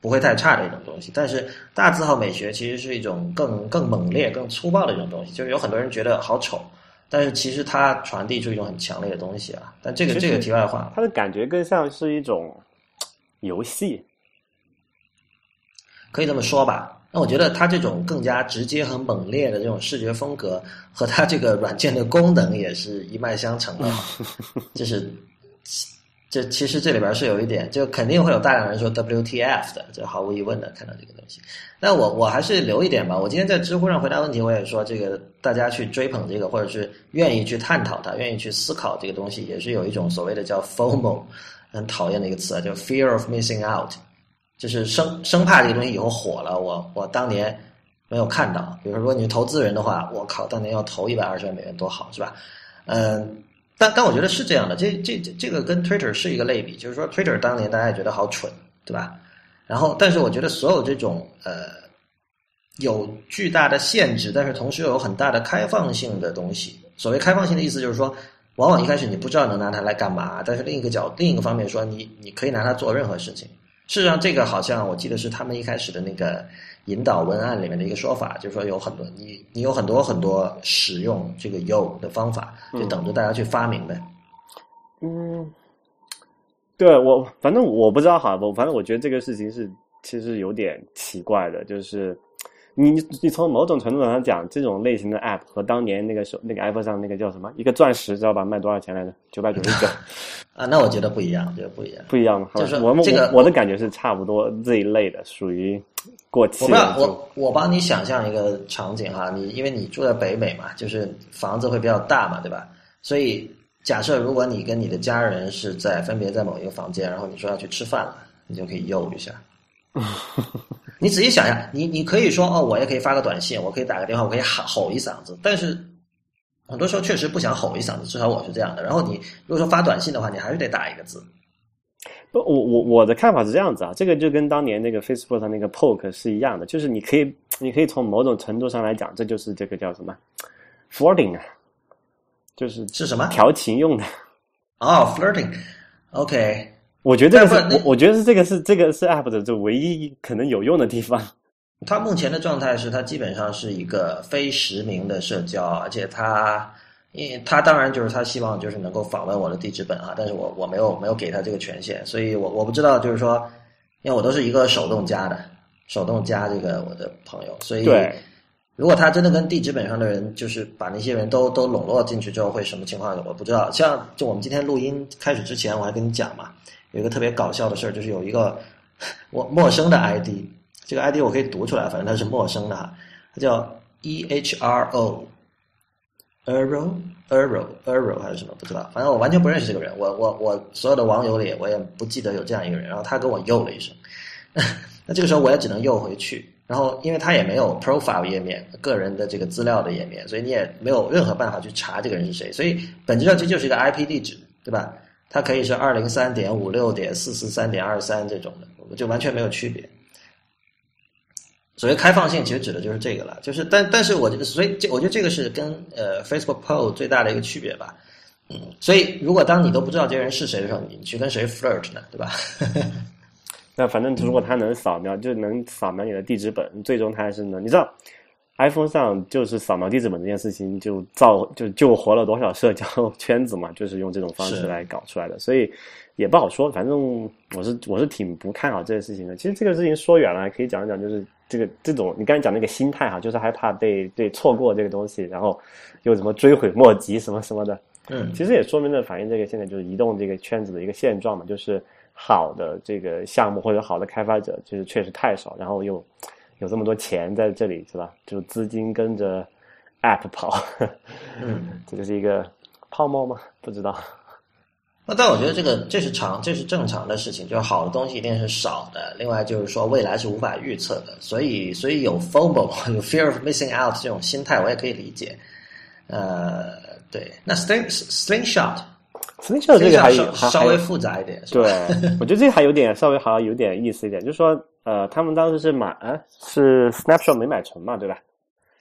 不会太差的一种东西。但是大字号美学其实是一种更更猛烈、更粗暴的一种东西，就是有很多人觉得好丑，但是其实它传递出一种很强烈的东西啊。但这个这个题外话，它的感觉更像是一种。游戏可以这么说吧？那我觉得它这种更加直接和猛烈的这种视觉风格，和它这个软件的功能也是一脉相承的。就是，这其实这里边是有一点，就肯定会有大量人说 WTF 的，这毫无疑问的看到这个东西。那我我还是留一点吧。我今天在知乎上回答问题，我也说这个大家去追捧这个，或者是愿意去探讨它，愿意去思考这个东西，也是有一种所谓的叫 FOMO。很讨厌的一个词啊，叫 fear of missing out，就是生生怕这个东西以后火了，我我当年没有看到。比如说，如果你是投资人的话，我靠，当年要投一百二十万美元多好，是吧？嗯，但但我觉得是这样的，这这这这个跟 Twitter 是一个类比，就是说 Twitter 当年大家也觉得好蠢，对吧？然后，但是我觉得所有这种呃有巨大的限制，但是同时又有很大的开放性的东西，所谓开放性的意思就是说。往往一开始你不知道能拿它来干嘛，但是另一个角另一个方面说，你你可以拿它做任何事情。事实上，这个好像我记得是他们一开始的那个引导文案里面的一个说法，就是说有很多你你有很多很多使用这个 “you” 的方法，就等着大家去发明呗。嗯，对我反正我不知道哈，我反正我觉得这个事情是其实有点奇怪的，就是。你你从某种程度上讲，这种类型的 App 和当年那个手那个 iPhone 上那个叫什么一个钻石知道吧？卖多少钱来着？九百九十九。啊，那我觉得不一样，觉得不一样。不一样吗？就是我们这个我的感觉是差不多这一类的，属于过气。我我我帮你想象一个场景哈，你因为你住在北美嘛，就是房子会比较大嘛，对吧？所以假设如果你跟你的家人是在分别在某一个房间，然后你说要去吃饭了，你就可以用一下。你仔细想一下，你你可以说哦，我也可以发个短信，我可以打个电话，我可以喊吼一嗓子。但是很多时候确实不想吼一嗓子，至少我是这样的。然后你如果说发短信的话，你还是得打一个字。不，我我我的看法是这样子啊，这个就跟当年那个 Facebook 上那个 Poke 是一样的，就是你可以你可以从某种程度上来讲，这就是这个叫什么 flirting 啊，就是是什么调情用的哦，flirting，OK。我觉得我我觉得是这个是这个是 App 的这唯一可能有用的地方。它目前的状态是他基本上是一个非实名的社交，而且他，因它当然就是他希望就是能够访问我的地址本啊，但是我我没有没有给他这个权限，所以我我不知道就是说，因为我都是一个手动加的，手动加这个我的朋友，所以如果他真的跟地址本上的人就是把那些人都都笼络进去之后会什么情况，我不知道。像就我们今天录音开始之前，我还跟你讲嘛。有一个特别搞笑的事儿，就是有一个 我陌生的 ID，这个 ID 我可以读出来，反正它是陌生的哈，它叫 E H R O，Ero，Ero，Ero 还是什么不知道，反正我完全不认识这个人，我我我所有的网友里我也不记得有这样一个人，然后他跟我又了一声，那这个时候我也只能又回去，然后因为他也没有 profile 页面，个人的这个资料的页面，所以你也没有任何办法去查这个人是谁，所以本质上这就是一个 IP 地址，对吧？它可以是二零三点五六点四四三点二三这种的，就完全没有区别。所谓开放性，其实指的就是这个了。就是，但但是我所以这我觉得这个是跟呃 Facebook Pro 最大的一个区别吧。嗯，所以如果当你都不知道这个人是谁的时候，你去跟谁 flirt 呢？对吧？那反正如果他能扫描，就能扫描你的地址本，最终他还是能，你知道。iPhone 上就是扫描地址本这件事情，就造就救活了多少社交圈子嘛？就是用这种方式来搞出来的，所以也不好说。反正我是我是挺不看好这个事情的。其实这个事情说远了，可以讲一讲，就是这个这种你刚才讲那个心态哈，就是害怕被被错过这个东西，然后又怎么追悔莫及什么什么的。嗯，其实也说明了反映这个现在就是移动这个圈子的一个现状嘛，就是好的这个项目或者好的开发者就是确实太少，然后又有这么多钱在这里是吧？就资金跟着 App 跑，嗯，这就是一个泡沫吗？不知道。那但我觉得这个这是常这是正常的事情，就是好的东西一定是少的。另外就是说未来是无法预测的，所以所以有 FOMO 有 fear of missing out 这种心态我也可以理解。呃，对，那 String Slingshot Slingshot 这个还有稍微复杂一点，对，我觉得这个还有点稍微好像有点意思一点，就是说呃，他们当时是买啊是 Snapshot 没买成嘛，对吧？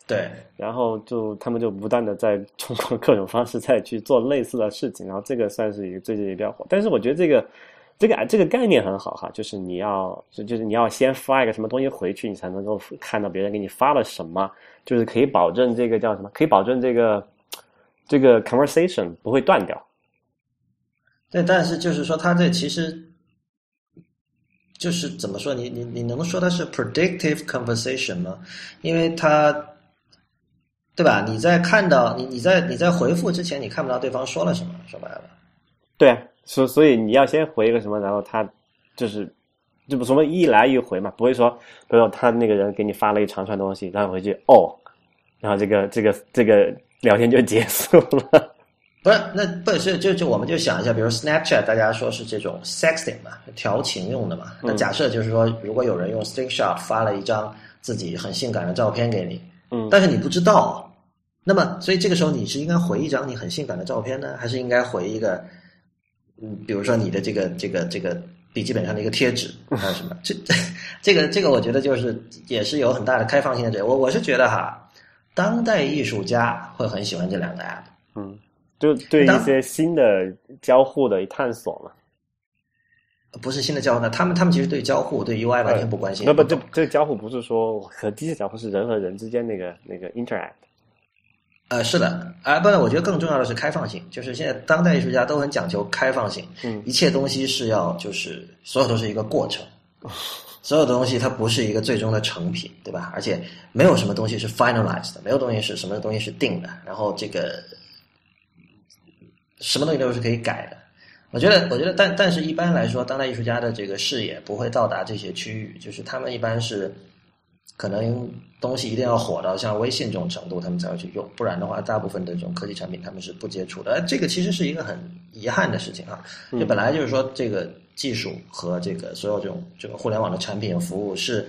对，然后就他们就不断的在通过各种方式再去做类似的事情，然后这个算是一个最近也比较火。但是我觉得这个这个这个概念很好哈，就是你要就就是你要先发一个什么东西回去，你才能够看到别人给你发了什么，就是可以保证这个叫什么？可以保证这个这个 conversation 不会断掉。对，但是就是说，它这其实就是怎么说？你你你能说它是 predictive conversation 吗？因为它。对吧？你在看到你你在你在回复之前，你看不到对方说了什么，说白了。对啊，所所以你要先回一个什么，然后他就是这不什么一来一回嘛，不会说，比如说他那个人给你发了一长串东西，然后回去哦，然后这个这个这个聊天就结束了。不是，那不是就就我们就想一下，比如 Snapchat，大家说是这种 sexting 嘛，调情用的嘛。那假设就是说，如果有人用 s t i n k s h o t 发了一张自己很性感的照片给你，嗯，但是你不知道。那么，所以这个时候你是应该回一张你很性感的照片呢，还是应该回一个，嗯，比如说你的这个这个这个笔记本上的一个贴纸，还有什么？这这个这个，我觉得就是也是有很大的开放性的。这我我是觉得哈，当代艺术家会很喜欢这两个 app，嗯，就对一些新的交互的探索嘛。不是新的交互，他们他们其实对交互对 UI 完全不关心。那不，这这个交互不是说和机械交互，是人和人之间那个那个 interact。呃，是的，啊，不，我觉得更重要的是开放性，就是现在当代艺术家都很讲究开放性，嗯，一切东西是要就是所有都是一个过程，所有的东西它不是一个最终的成品，对吧？而且没有什么东西是 finalized 的，没有东西是什么东西是定的，然后这个什么东西都是可以改的。我觉得，我觉得，但但是一般来说，当代艺术家的这个视野不会到达这些区域，就是他们一般是。可能东西一定要火到像微信这种程度，他们才会去用，不然的话，大部分的这种科技产品他们是不接触的。这个其实是一个很遗憾的事情啊！就本来就是说，这个技术和这个所有这种这个互联网的产品服务是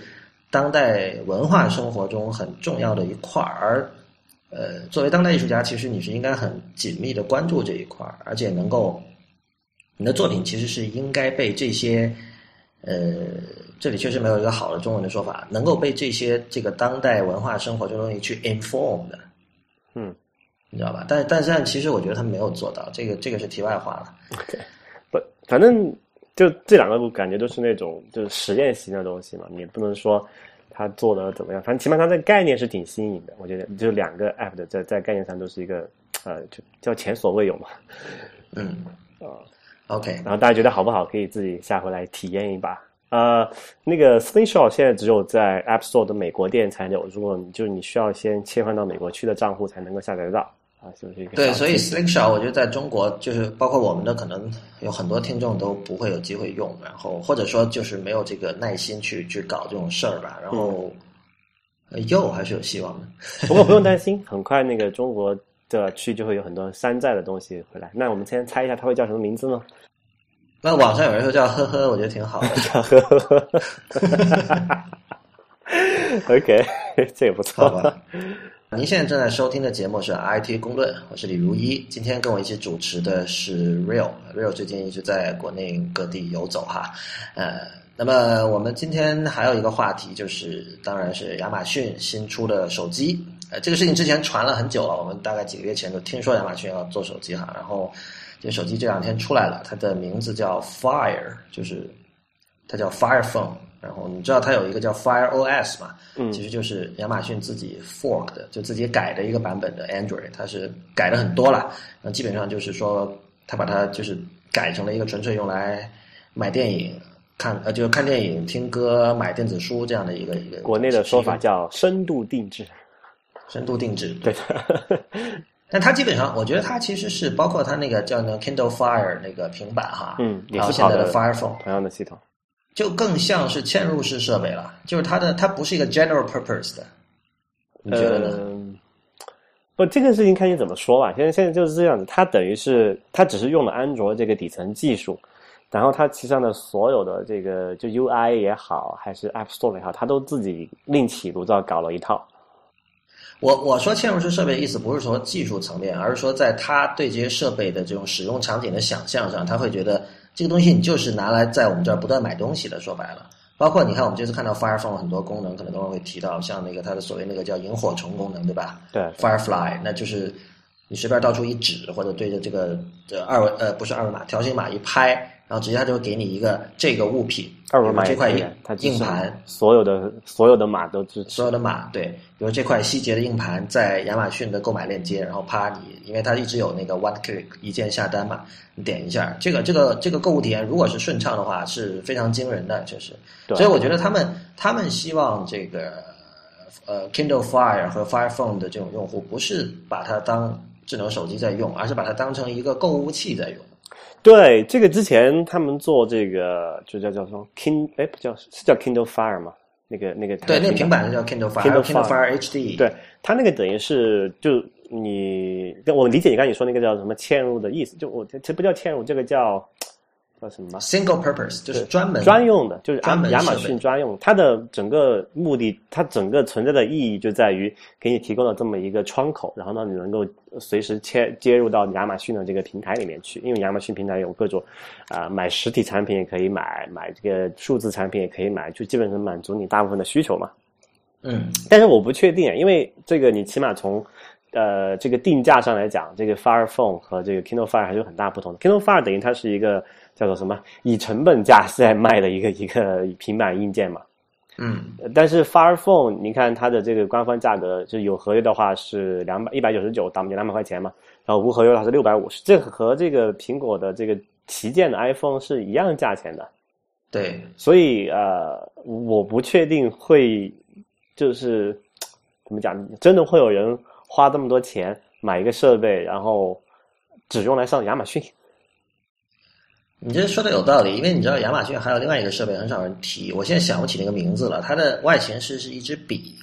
当代文化生活中很重要的一块儿，而呃，作为当代艺术家，其实你是应该很紧密的关注这一块儿，而且能够你的作品其实是应该被这些。呃，这里确实没有一个好的中文的说法，能够被这些这个当代文化生活这东西去 inform 的，嗯，你知道吧？但但是其实我觉得他没有做到，这个这个是题外话了。不，反正就这两个我感觉都是那种就是实验型的东西嘛，你不能说他做的怎么样，反正起码他的概念是挺新颖的。我觉得就两个 app 的在在概念上都是一个呃，就叫前所未有嘛。嗯啊。OK，然后大家觉得好不好？可以自己下回来体验一把。呃，那个 Slingshot 现在只有在 App Store 的美国店才有，如果你就是你需要先切换到美国区的账户才能够下载得到啊，就是一个对。所以 Slingshot 我觉得在中国就是包括我们的可能有很多听众都不会有机会用，然后或者说就是没有这个耐心去去搞这种事儿吧。然后又还是有希望的，不过不用担心，很快那个中国。的区就会有很多山寨的东西回来。那我们先猜一下，它会叫什么名字呢？那网上有人说叫呵呵，我觉得挺好的。叫呵呵。OK，这也不错吧？您现在正在收听的节目是 IT 公论，我是李如一。今天跟我一起主持的是 Real，Real 最近一直在国内各地游走哈。呃，那么我们今天还有一个话题，就是当然是亚马逊新出的手机。呃，这个事情之前传了很久了，我们大概几个月前就听说亚马逊要做手机哈，然后这手机这两天出来了，它的名字叫 Fire，就是它叫 Fire Phone，然后你知道它有一个叫 Fire OS 嘛？嗯，其实就是亚马逊自己 fork 的，就自己改的一个版本的 Android，它是改的很多了，那基本上就是说它把它就是改成了一个纯粹用来买电影、看呃，就是看电影、听歌、买电子书这样的一个一个。国内的说法叫深度定制。深度定制，对的。但它基本上，我觉得它其实是包括它那个叫那 Kindle Fire 那个平板哈，嗯，也是现在的 Fire Phone 同样的系统，就更像是嵌入式设备了。就是它的它不是一个 general purpose 的，你觉得呢？不，这个事情看你怎么说吧。现在现在就是这样子，它等于是它只是用了安卓这个底层技术。然后它其上的所有的这个就 UI 也好，还是 App Store 也好，它都自己另起炉灶搞了一套。我我说嵌入式设备的意思不是说技术层面，而是说在他对这些设备的这种使用场景的想象上，他会觉得这个东西你就是拿来在我们这儿不断买东西的。说白了，包括你看我们这次看到 Fire Phone 很多功能，可能都会提到像那个它的所谓那个叫萤火虫功能，对吧？对，Firefly，那就是你随便到处一指或者对着这个呃二维呃不是二维码条形码一拍。然后直接他就会给你一个这个物品，二维码这块硬硬盘，所有的所有的码都支持，所有的码对，比如这块希捷的硬盘在亚马逊的购买链接，然后啪你，因为它一直有那个 one click 一键下单嘛，你点一下，这个这个这个购物体验如果是顺畅的话是非常惊人的，确实，所以我觉得他们他们希望这个呃 Kindle Fire 和 Fire Phone 的这种用户不是把它当智能手机在用，而是把它当成一个购物器在用。对，这个之前他们做这个就叫叫什么 King，哎，不叫是叫 Kindle Fire 吗？那个那个对，那个平板是叫 Kindle Fire，Kindle Fire HD。对，它那个等于是就你，我理解你刚才你说那个叫什么嵌入的意思，就我其实不叫嵌入，这个叫。叫什么？Single purpose 就是专门专用的，就是专门亚马逊专用。它的整个目的，它整个存在的意义就在于给你提供了这么一个窗口，然后呢，你能够随时切接入到亚马逊的这个平台里面去。因为亚马逊平台有各种啊，买实体产品也可以买，买这个数字产品也可以买，就基本上满足你大部分的需求嘛。嗯，但是我不确定，因为这个你起码从呃这个定价上来讲，这个 Fire Phone 和这个 Kindle Fire 还是有很大不同的。Kindle Fire 等于它是一个。叫做什么？以成本价 在卖的一个一个平板硬件嘛。嗯。但是 Fire Phone，你看它的这个官方价格，就有合约的话是两百一百九十九，打不两百块钱嘛。然后无合约的话是六百五十，这和这个苹果的这个旗舰的 iPhone 是一样价钱的。对。所以呃，我不确定会就是怎么讲，真的会有人花这么多钱买一个设备，然后只用来上亚马逊。你这说的有道理，因为你知道亚马逊还有另外一个设备很少人提，我现在想不起那个名字了。它的外形是是一支笔，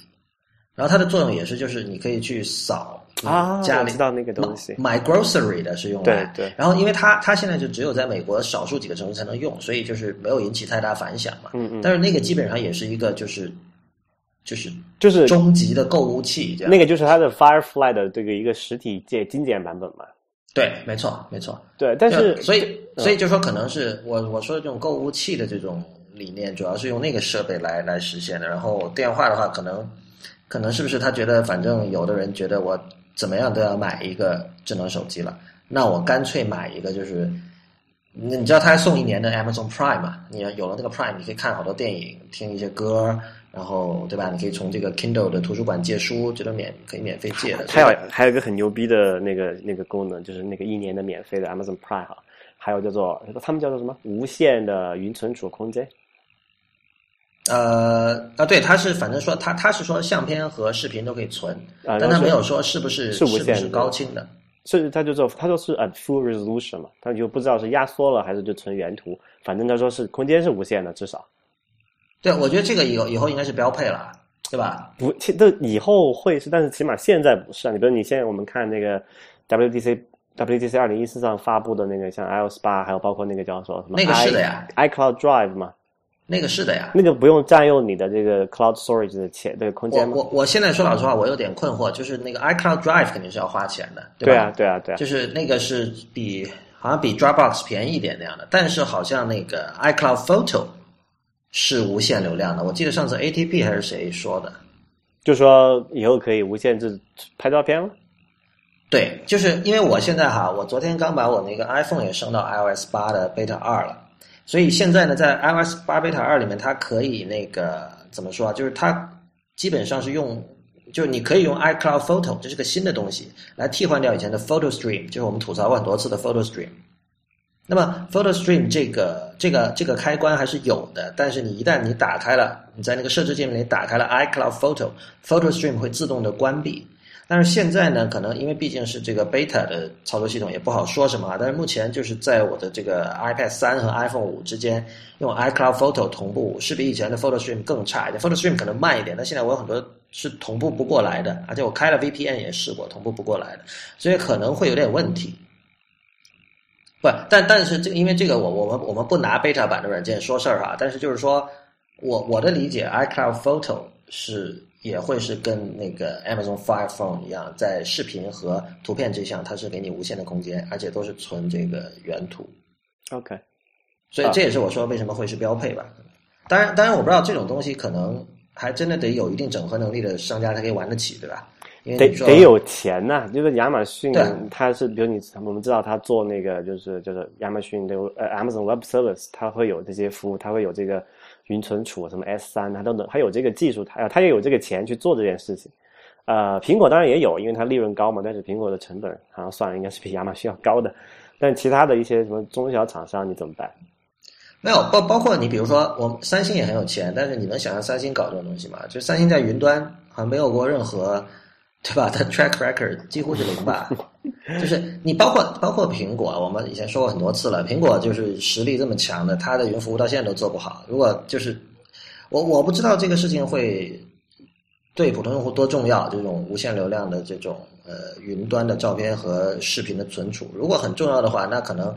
然后它的作用也是就是你可以去扫啊，家里知道那个东西买 grocery 的是用来对对。然后因为它它现在就只有在美国少数几个城市才能用，所以就是没有引起太大反响嘛。嗯嗯。但是那个基本上也是一个就是就是就是终极的购物器，这样。那个就是它的 Firefly 的这个一个实体界精简版本嘛。对，没错，没错。对，但是所以，所以就说可能是我我说的这种购物器的这种理念，主要是用那个设备来来实现的。然后电话的话，可能可能是不是他觉得，反正有的人觉得我怎么样都要买一个智能手机了，那我干脆买一个，就是你你知道他还送一年的 Amazon Prime 嘛？你有了那个 Prime，你可以看好多电影，听一些歌。然后，对吧？你可以从这个 Kindle 的图书馆借书，这都免可以免费借的。还有还有一个很牛逼的那个那个功能，就是那个一年的免费的 Amazon Prime 哈。还有叫做他们叫做什么？无限的云存储空间。呃啊，对，他是反正说他他是说相片和视频都可以存，但他没有说是不是是无限是高清的。是他就说他说是 at full resolution 嘛，他就不知道是压缩了还是就存原图，反正他说是空间是无限的，至少。对，我觉得这个以后以后应该是标配了，对吧？不，其这以后会是，但是起码现在不是啊。你比如你现在我们看那个 WDC WDC 二零一四上发布的那个，像 iOS 八，还有包括那个叫什么什么，那个是的呀，iCloud Drive 嘛，那个是的呀，那个不用占用你的这个 Cloud Storage 的钱这个空间吗？我我现在说老实话，我有点困惑，就是那个 iCloud Drive 肯定是要花钱的，对吧？对啊，对啊，就是那个是比好像比 Dropbox 便宜一点那样的，但是好像那个 iCloud Photo。是无限流量的，我记得上次 ATP 还是谁说的，就说以后可以无限制拍照片了。对，就是因为我现在哈，我昨天刚把我那个 iPhone 也升到 iOS 八的 Beta 二了，所以现在呢，在 iOS 八 Beta 二里面，它可以那个怎么说啊？就是它基本上是用，就是你可以用 iCloud Photo，这是个新的东西，来替换掉以前的 Photo Stream，就是我们吐槽过很多次的 Photo Stream。那么 Photo Stream 这个这个这个开关还是有的，但是你一旦你打开了，你在那个设置界面里打开了 iCloud Photo，Photo Stream 会自动的关闭。但是现在呢，可能因为毕竟是这个 beta 的操作系统，也不好说什么。但是目前就是在我的这个 iPad 三和 iPhone 五之间用 iCloud Photo 同步，是比以前的 Photo Stream 更差一点。Photo Stream 可能慢一点，但现在我有很多是同步不过来的，而且我开了 VPN 也试过，同步不过来的，所以可能会有点问题。不，但但是这因为这个我我们我们不拿 beta 版的软件说事儿哈，但是就是说我我的理解，iCloud Photo 是也会是跟那个 Amazon Fire Phone 一样，在视频和图片这项，它是给你无限的空间，而且都是存这个原图。OK，所以这也是我说为什么会是标配吧。当然，当然我不知道这种东西可能还真的得有一定整合能力的商家才可以玩得起，对吧？得得有钱呐、就是亚马逊，它是比如你我们知道它做那个就是就是亚马逊的呃 Amazon Web Service，它会有这些服务，它会有这个云存储什么 S 三，它都能，它有这个技术，它它也有这个钱去做这件事情。呃，苹果当然也有，因为它利润高嘛，但是苹果的成本好像算了，应该是比亚马逊要高的。但其他的一些什么中小厂商，你怎么办？没有包包括你，比如说我们三星也很有钱，但是你能想象三星搞这种东西吗？就三星在云端好像没有过任何，对吧？它 track record 几乎是零吧。就是你包括包括苹果，我们以前说过很多次了，苹果就是实力这么强的，它的云服务到现在都做不好。如果就是我我不知道这个事情会对普通用户多重要，这种无限流量的这种呃云端的照片和视频的存储，如果很重要的话，那可能。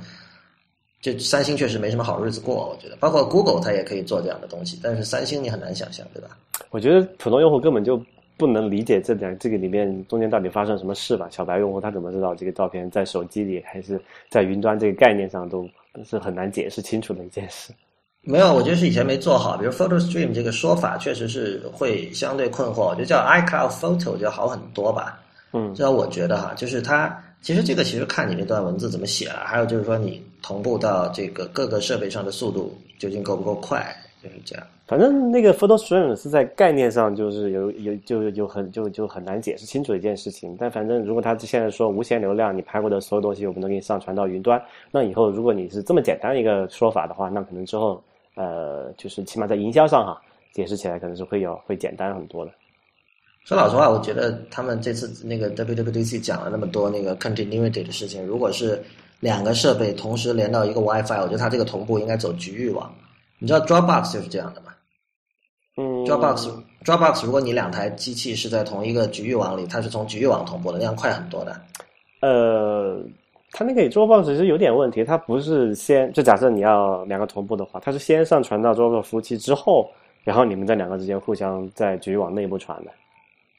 就三星确实没什么好日子过，我觉得，包括 Google 它也可以做这样的东西，但是三星你很难想象，对吧？我觉得普通用户根本就不能理解这两这个里面中间到底发生什么事吧。小白用户他怎么知道这个照片在手机里还是在云端这个概念上都是很难解释清楚的一件事。没有，我觉得是以前没做好。比如 Photo Stream 这个说法确实是会相对困惑，我觉得叫 iCloud Photo 就好很多吧。嗯这我觉得哈，就是它其实这个其实看你那段文字怎么写了，还有就是说你同步到这个各个设备上的速度究竟够不够快，就是这样。反正那个 Photo Stream 是在概念上就是有有就有很就就很难解释清楚的一件事情。但反正如果他现在说无限流量，你拍过的所有东西我们都给你上传到云端，那以后如果你是这么简单一个说法的话，那可能之后呃就是起码在营销上哈解释起来可能是会有会简单很多的。说老实话，我觉得他们这次那个 WWDC 讲了那么多那个 continuity 的事情，如果是两个设备同时连到一个 WiFi，我觉得它这个同步应该走局域网。你知道 Dropbox 就是这样的吗嗯？Dropbox Dropbox 如果你两台机器是在同一个局域网里，它是从局域网同步的，那样快很多的。呃，它那个 Dropbox 其实有点问题，它不是先就假设你要两个同步的话，它是先上传到 Dropbox 服务器之后，然后你们在两个之间互相在局域网内部传的。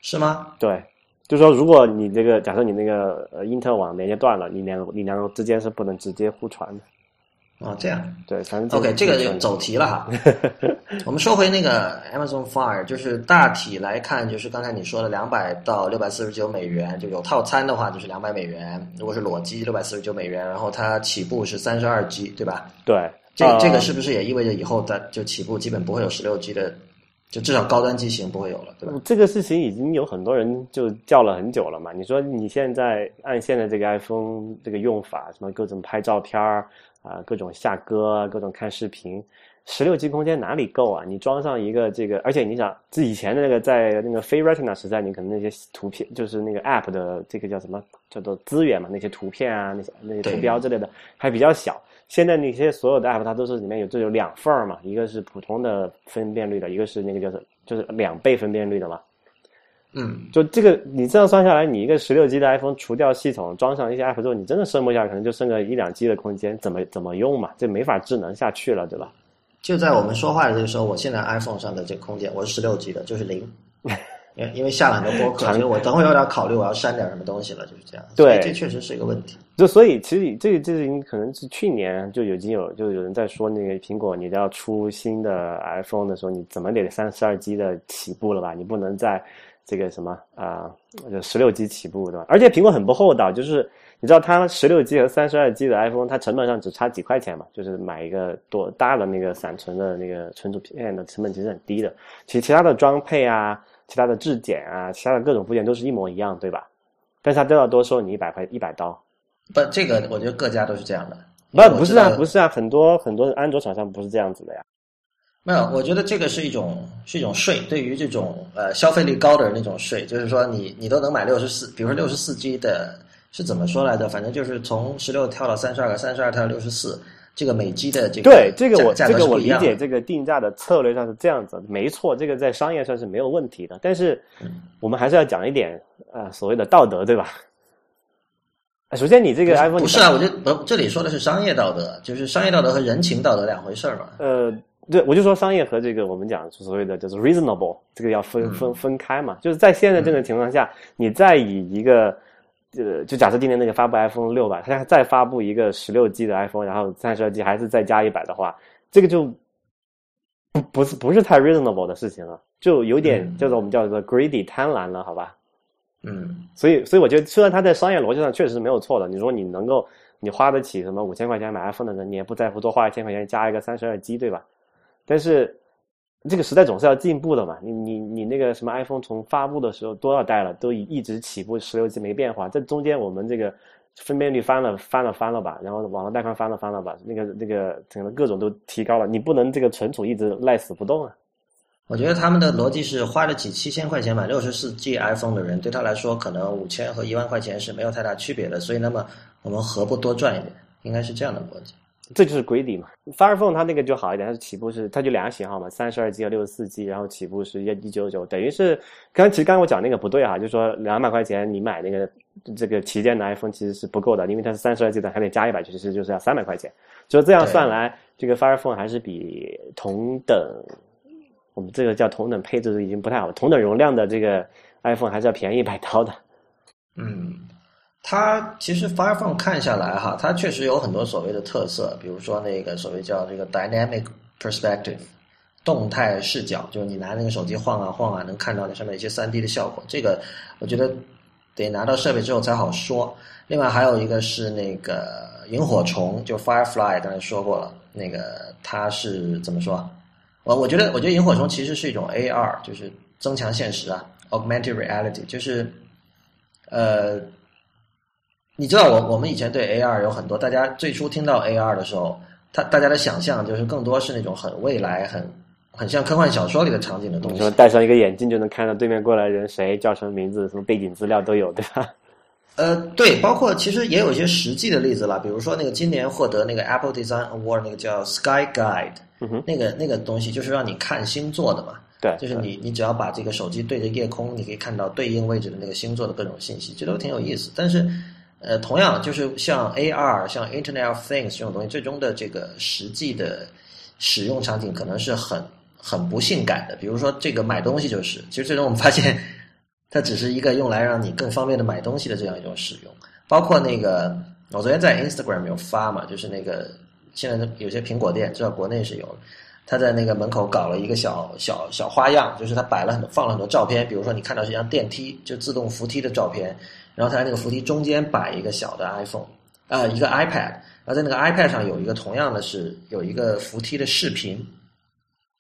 是吗？对，就是说，如果你这个假设你那个呃因特网连接断了，你两个你两个之间是不能直接互传的。哦，这样。对，反正 OK，这个就就走题了哈。我们说回那个 Amazon Fire，就是大体来看，就是刚才你说的两百到六百四十九美元，就有套餐的话就是两百美元，如果是裸机六百四十九美元，然后它起步是三十二 G，对吧？对，这呃这个是不是也意味着以后它就起步基本不会有十六 G 的，就至少高端机型不会有了，对吧？这个事情已经有很多人就叫了很久了嘛。你说你现在按现在这个 iPhone 这个用法，什么各种拍照片儿啊、各种下歌，各种看视频，十六 G 空间哪里够啊？你装上一个这个，而且你想，这以前的那个在那个非 Retina 时代，你可能那些图片就是那个 App 的这个叫什么叫做资源嘛，那些图片啊，那些那些图标之类的还比较小。现在那些所有的 app 它都是里面有这有两份儿嘛，一个是普通的分辨率的，一个是那个叫做就是两倍分辨率的嘛。嗯，就这个你这样算下来，你一个十六 G 的 iPhone 除掉系统，装上一些 app 之后，你真的剩不下，可能就剩个一两 G 的空间，怎么怎么用嘛？这没法智能下去了，对吧？就在我们说话的这个时候，我现在 iPhone 上的这个空间，我是十六 G 的，就是零。因因为下了很多播客，长所以我等会儿有点考虑我要删点什么东西了，就是这样。对这确实是一个问题。就所以其实这个这个已经可能是去年就已经有就有人在说那个苹果你要出新的 iPhone 的时候，你怎么得三十二 G 的起步了吧？你不能在这个什么啊，就十六 G 起步对吧？而且苹果很不厚道，就是你知道它十六 G 和三十二 G 的 iPhone，它成本上只差几块钱嘛，就是买一个多大的那个闪存的那个存储片的成本其实很低的。其实其他的装配啊、其他的质检啊、其他的各种部件都是一模一样，对吧？但是它都要多收你一百块一百刀。不，这个我觉得各家都是这样的。不不是啊，不是啊，很多很多安卓厂商不是这样子的呀。没有，我觉得这个是一种是一种税，对于这种呃消费力高的人那种税，就是说你你都能买六十四，比如说六十四 G 的，是怎么说来着？反正就是从十六跳到三十二个，三十二跳到六十四，这个每 G 的这个对这个我这个我理解，这个定价的策略上是这样子，没错，这个在商业上是没有问题的。但是我们还是要讲一点呃所谓的道德，对吧？首先你这个 iPhone 不是啊，我觉得不，这里说的是商业道德，就是商业道德和人情道德两回事儿嘛。呃。对，我就说商业和这个我们讲所谓的就是 reasonable，这个要分分分开嘛。就是在现在这种情况下，你再以一个呃，就假设今年那个发布 iPhone 六吧，它再发布一个十六 G 的 iPhone，然后三十二 G 还是再加一百的话，这个就不不是不是太 reasonable 的事情了，就有点叫做我们叫做 greedy 贪婪了，好吧？嗯，所以所以我觉得，虽然它在商业逻辑上确实是没有错的，你说你能够你花得起什么五千块钱买 iPhone 的人，你也不在乎多花一千块钱加一个三十二 G，对吧？但是，这个时代总是要进步的嘛。你你你那个什么 iPhone 从发布的时候多少代了，都一直起步十六 G 没变化。这中间我们这个分辨率翻了翻了翻了吧，然后网络带宽翻了翻了吧，那个那个整个各种都提高了。你不能这个存储一直赖死不动啊。我觉得他们的逻辑是花了几七千块钱买六十四 G iPhone 的人，对他来说可能五千和一万块钱是没有太大区别的。所以那么我们何不多赚一点？应该是这样的逻辑。这就是规底嘛，Fire Phone 它那个就好一点，它是起步是它就两个型号嘛，三十二 G 和六十四 G，然后起步是一一九九，等于是刚其实刚刚我讲那个不对哈，就是说两百块钱你买那个这个旗舰的 iPhone 其实是不够的，因为它是三十二 G 的，还得加一百，其实就是要三百块钱，就这样算来，这个 Fire Phone 还是比同等我们这个叫同等配置已经不太好，同等容量的这个 iPhone 还是要便宜一百刀的，嗯。它其实 Fire Phone 看下来哈，它确实有很多所谓的特色，比如说那个所谓叫这个 Dynamic Perspective，动态视角，就是你拿那个手机晃啊晃啊，能看到那上面一些三 D 的效果。这个我觉得得拿到设备之后才好说。另外还有一个是那个萤火虫，就 Firefly，刚才说过了，那个它是怎么说？我我觉得我觉得萤火虫其实是一种 AR，就是增强现实啊，Augmented Reality，就是呃。你知道我我们以前对 AR 有很多，大家最初听到 AR 的时候，他大家的想象就是更多是那种很未来、很很像科幻小说里的场景的东西。说戴上一个眼镜就能看到对面过来人谁叫什么名字，什么背景资料都有，对吧？呃，对，包括其实也有一些实际的例子了，比如说那个今年获得那个 Apple Design Award 那个叫 Sky Guide，那个那个东西就是让你看星座的嘛。对，就是你你只要把这个手机对着夜空，你可以看到对应位置的那个星座的各种信息，这都挺有意思。但是。呃，同样就是像 AR、像 Internet of Things 这种东西，最终的这个实际的使用场景可能是很很不性感的。比如说这个买东西就是，其实最终我们发现，它只是一个用来让你更方便的买东西的这样一种使用。包括那个，我昨天在 Instagram 有发嘛，就是那个现在有些苹果店，至少国内是有，他在那个门口搞了一个小小小花样，就是他摆了很多放了很多照片，比如说你看到是一张电梯，就自动扶梯的照片。然后在那个扶梯中间摆一个小的 iPhone，啊，一个 iPad，然后在那个 iPad 上有一个同样的是有一个扶梯的视频，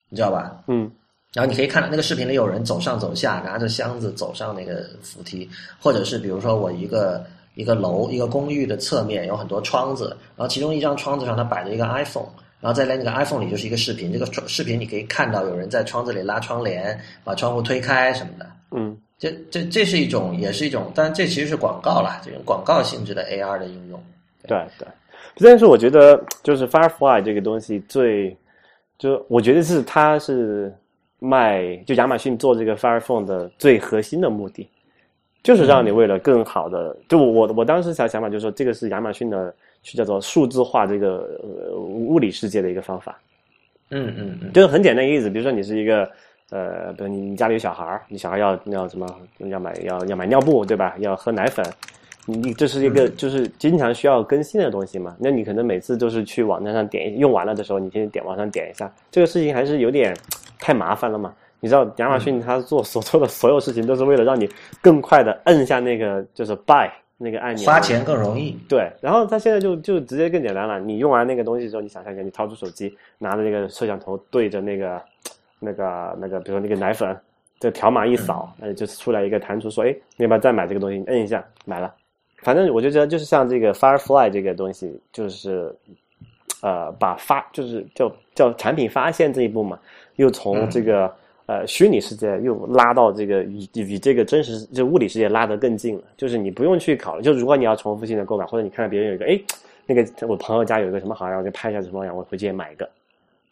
你知道吧？嗯。然后你可以看到那个视频里有人走上走下，拿着箱子走上那个扶梯，或者是比如说我一个一个楼一个公寓的侧面有很多窗子，然后其中一张窗子上它摆着一个 iPhone，然后在那个 iPhone 里就是一个视频，这个视频你可以看到有人在窗子里拉窗帘，把窗户推开什么的。嗯。这这这是一种，也是一种，但这其实是广告啦，这种广告性质的 AR 的应用。对对，但是我觉得就是 Firefly 这个东西最，就我觉得是它是卖就亚马逊做这个 Fire Phone 的最核心的目的，就是让你为了更好的，就我我当时想想法就是说，这个是亚马逊的去叫做数字化这个物理世界的一个方法。嗯嗯嗯，就是很简单一个例子，比如说你是一个。呃，比如你你家里有小孩儿，你小孩要要什么？要买要要买尿布，对吧？要喝奶粉，你这是一个就是经常需要更新的东西嘛？那你可能每次都是去网站上点，用完了的时候，你先点网上点一下，这个事情还是有点太麻烦了嘛？你知道亚马逊它做所做的所有事情都是为了让你更快的摁下那个就是 buy 那个按钮，花钱更容易。对，然后它现在就就直接更简单了，你用完那个东西之后，你想象一下，你掏出手机，拿着那个摄像头对着那个。那个那个，比如说那个奶粉，这条码一扫，那就是出来一个弹出，说：“哎，你要不要再买这个东西？”摁一下，买了。反正我就觉得，就是像这个 Firefly 这个东西，就是呃，把发就是叫叫产品发现这一步嘛，又从这个呃虚拟世界又拉到这个与与这个真实就物理世界拉得更近了。就是你不用去考虑，就如果你要重复性的购买，或者你看到别人有一个，哎，那个我朋友家有一个什么好，像我就拍一下什么样，我回去也买一个，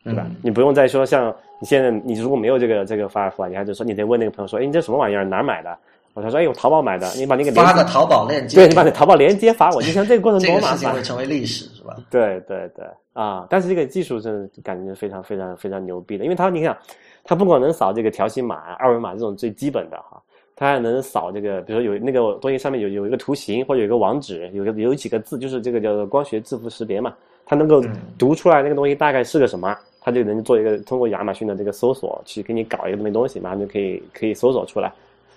对吧？你不用再说像你现在你如果没有这个这个 Firefly，你还得说你得问那个朋友说，哎，你这什么玩意儿，哪儿买的？我他说，哎，我淘宝买的，你把那个发个淘宝链接，对你把那淘宝链接发我，就像这个过程多麻烦，会成为历史是吧？对对对啊！但是这个技术真的感觉非常非常非常牛逼的，因为它你看，它不光能扫这个条形码、二维码这种最基本的哈，它还能扫这个，比如说有那个东西上面有有一个图形或者有一个网址，有个有几个字，就是这个叫做光学字符识别嘛，它能够读出来那个东西大概是个什么，它就能做一个通过亚马逊的这个搜索去给你搞一个这么东西，马上就可以可以搜索出来。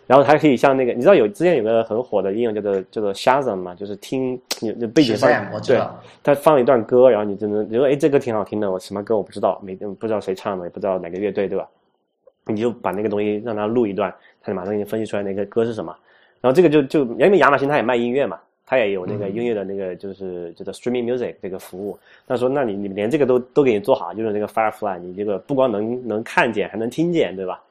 然后还可以像那个，你知道有之前有个很火的应用叫做叫做 Shazam 嘛，就是听你背景放对，他放一段歌，然后你就能，你说哎这歌挺好听的，我什么歌我不知道，没不知道谁唱的，也不知道哪个乐队，对吧？你就把那个东西让他录一段，他就马上给你分析出来那个歌是什么。然后这个就就因为亚马逊它也卖音乐嘛，它也有那个音乐的那个就是叫做 Streaming Music 这个服务。他说那你你连这个都都给你做好，就是那个 Firefly，你这个不光能能看见，还能听见，对吧？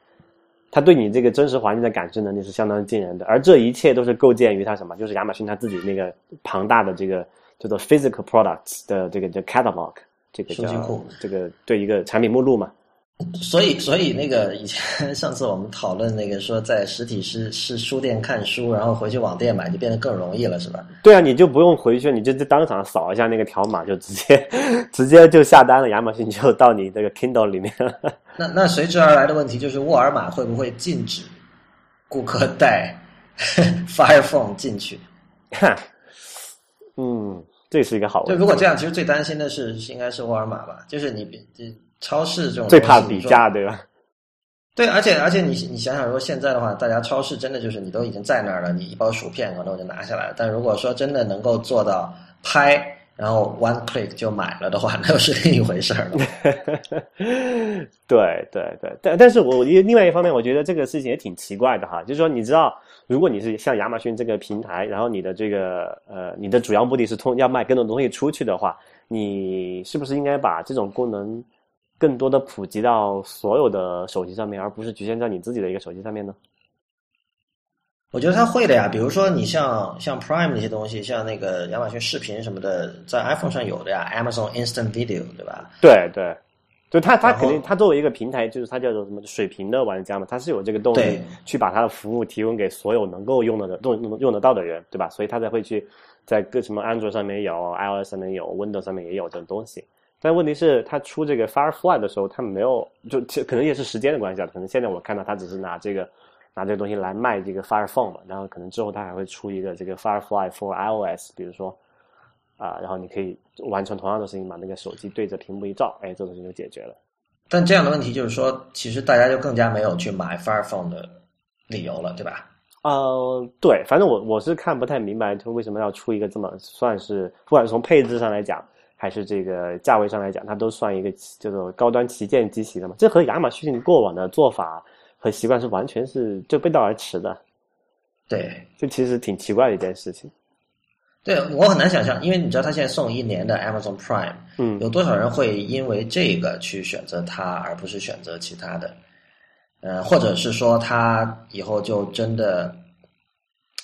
他对你这个真实环境的感知能力是相当惊人的，而这一切都是构建于它什么？就是亚马逊它自己那个庞大的这个叫做 physical products 的这个叫 catalog 这个叫这个对一个产品目录嘛。所以，所以那个以前 上次我们讨论那个说，在实体是是书店看书，然后回去网店买，就变得更容易了，是吧？对啊，你就不用回去，你就就当场扫一下那个条码，就直接 直接就下单了，亚马逊就到你这个 Kindle 里面了。那那随之而来的问题就是，沃尔玛会不会禁止顾客带 Fire Phone 进去？嗯，这是一个好问题。就如果这样，其实最担心的是应该是沃尔玛吧？就是你这。超市这种最怕比价，对吧？对，而且而且你你想想，如果现在的话，大家超市真的就是你都已经在那儿了，你一包薯片可能我就拿下来了。但如果说真的能够做到拍，然后 one click 就买了的话，那又是另一回事儿了。对对对，但但是我另外一方面，我觉得这个事情也挺奇怪的哈，就是说你知道，如果你是像亚马逊这个平台，然后你的这个呃，你的主要目的是通要卖更多东西出去的话，你是不是应该把这种功能？更多的普及到所有的手机上面，而不是局限在你自己的一个手机上面呢？我觉得他会的呀，比如说你像像 Prime 那些东西，像那个亚马逊视频什么的，在 iPhone 上有的呀，Amazon Instant Video 对吧？对对，就他他肯定他作为一个平台，就是他叫做什么水平的玩家嘛，他是有这个动力去把他的服务提供给所有能够用的用用得到的人，对吧？所以他才会去在各什么安卓上面有，iOS 上面有，Windows 上面也有这种东西。但问题是，他出这个 Firefly 的时候，他没有，就可能也是时间的关系啊。可能现在我看到他只是拿这个拿这个东西来卖这个 Fire Phone 嘛，然后可能之后他还会出一个这个 Firefly for iOS，比如说啊，然后你可以完成同样的事情，把那个手机对着屏幕一照，哎，这东西就解决了。但这样的问题就是说，其实大家就更加没有去买 Fire Phone 的理由了，对吧？呃，对，反正我我是看不太明白他为什么要出一个这么算是，不管从配置上来讲。还是这个价位上来讲，它都算一个叫做高端旗舰机型的嘛？这和亚马逊过往的做法和习惯是完全是就背道而驰的。对，这其实挺奇怪的一件事情。对我很难想象，因为你知道，他现在送一年的 Amazon Prime，嗯，有多少人会因为这个去选择它，而不是选择其他的？呃，或者是说，他以后就真的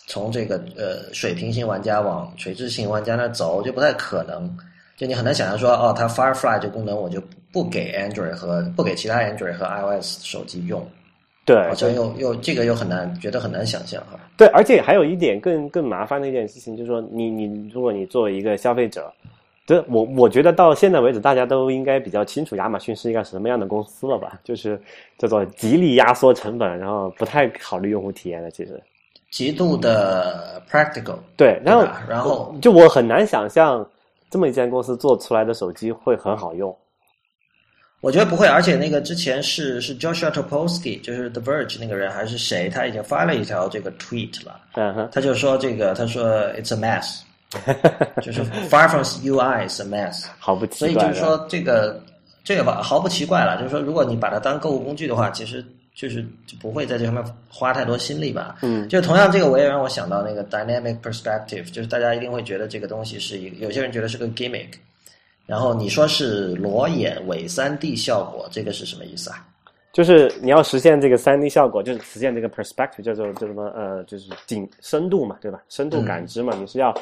从这个呃水平型玩家往垂直型玩家那走，就不太可能。就你很难想象说，哦，它 Firefly 这功能我就不给 Android 和不给其他 Android 和 iOS 手机用，对，好像又又这个又很难，觉得很难想象哈。对，而且还有一点更更麻烦的一件事情，就是说，你你如果你作为一个消费者，这我我觉得到现在为止，大家都应该比较清楚亚马逊是一个什么样的公司了吧？就是叫做极力压缩成本，然后不太考虑用户体验的，其实极度的 practical。对，然后然后就我很难想象。这么一间公司做出来的手机会很好用，我觉得不会。而且那个之前是是 Joshua Topolsky，就是 The Verge 那个人还是谁，他已经发了一条这个 tweet 了。嗯哼，他就说这个，他说 It's a mess，就是 Firefox UI is a mess，毫不奇怪。所以就是说这个这个吧，毫不奇怪了。就是说，如果你把它当购物工具的话，其实就是就不会在这上面花太多心力吧。嗯，就同样这个我也让我想到那个 dynamic perspective，就是大家一定会觉得这个东西是一有些人觉得是个 gimmick，然后你说是裸眼伪三 D 效果，这个是什么意思啊？就是你要实现这个三 D 效果，就是实现这个 perspective 叫做叫什么呃，就是景深度嘛，对吧？深度感知嘛，你是要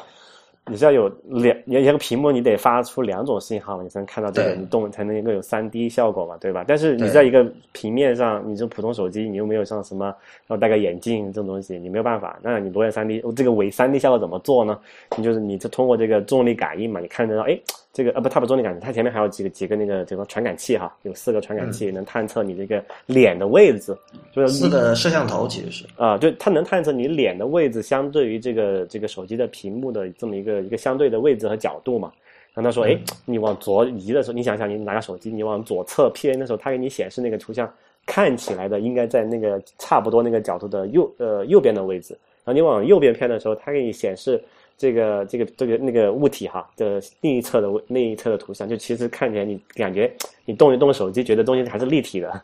你是要有两你一个屏幕，你得发出两种信号，你才能看到这个你动才能够有三 D 效果嘛，对吧？但是你在一个平面上，你这普通手机，你又没有像什么要戴个眼镜这种东西，你没有办法。那你裸眼三 D 这个伪三 D 效果怎么做呢？你就是你就通过这个重力感应嘛，你看得到，哎，这个呃不，它不重力感知，它前面还有几个几个那个这个传感器哈，有四个传感器能探测你这个脸的位置，就是四个摄像头其实是，啊，就它能探测你脸的位置，相对于这个这个手机的屏幕的这么一个一个相对的位置和角度嘛。然后他说，哎，你往左移的时候，你想想，你拿个手机，你往左侧偏的时候，它给你显示那个图像看起来的应该在那个差不多那个角度的右呃右边的位置。然后你往右边偏的时候，它给你显示这个这个这个那个物体哈的另一侧的位另一侧的图像，就其实看起来你感觉你动一动手机，觉得东西还是立体的。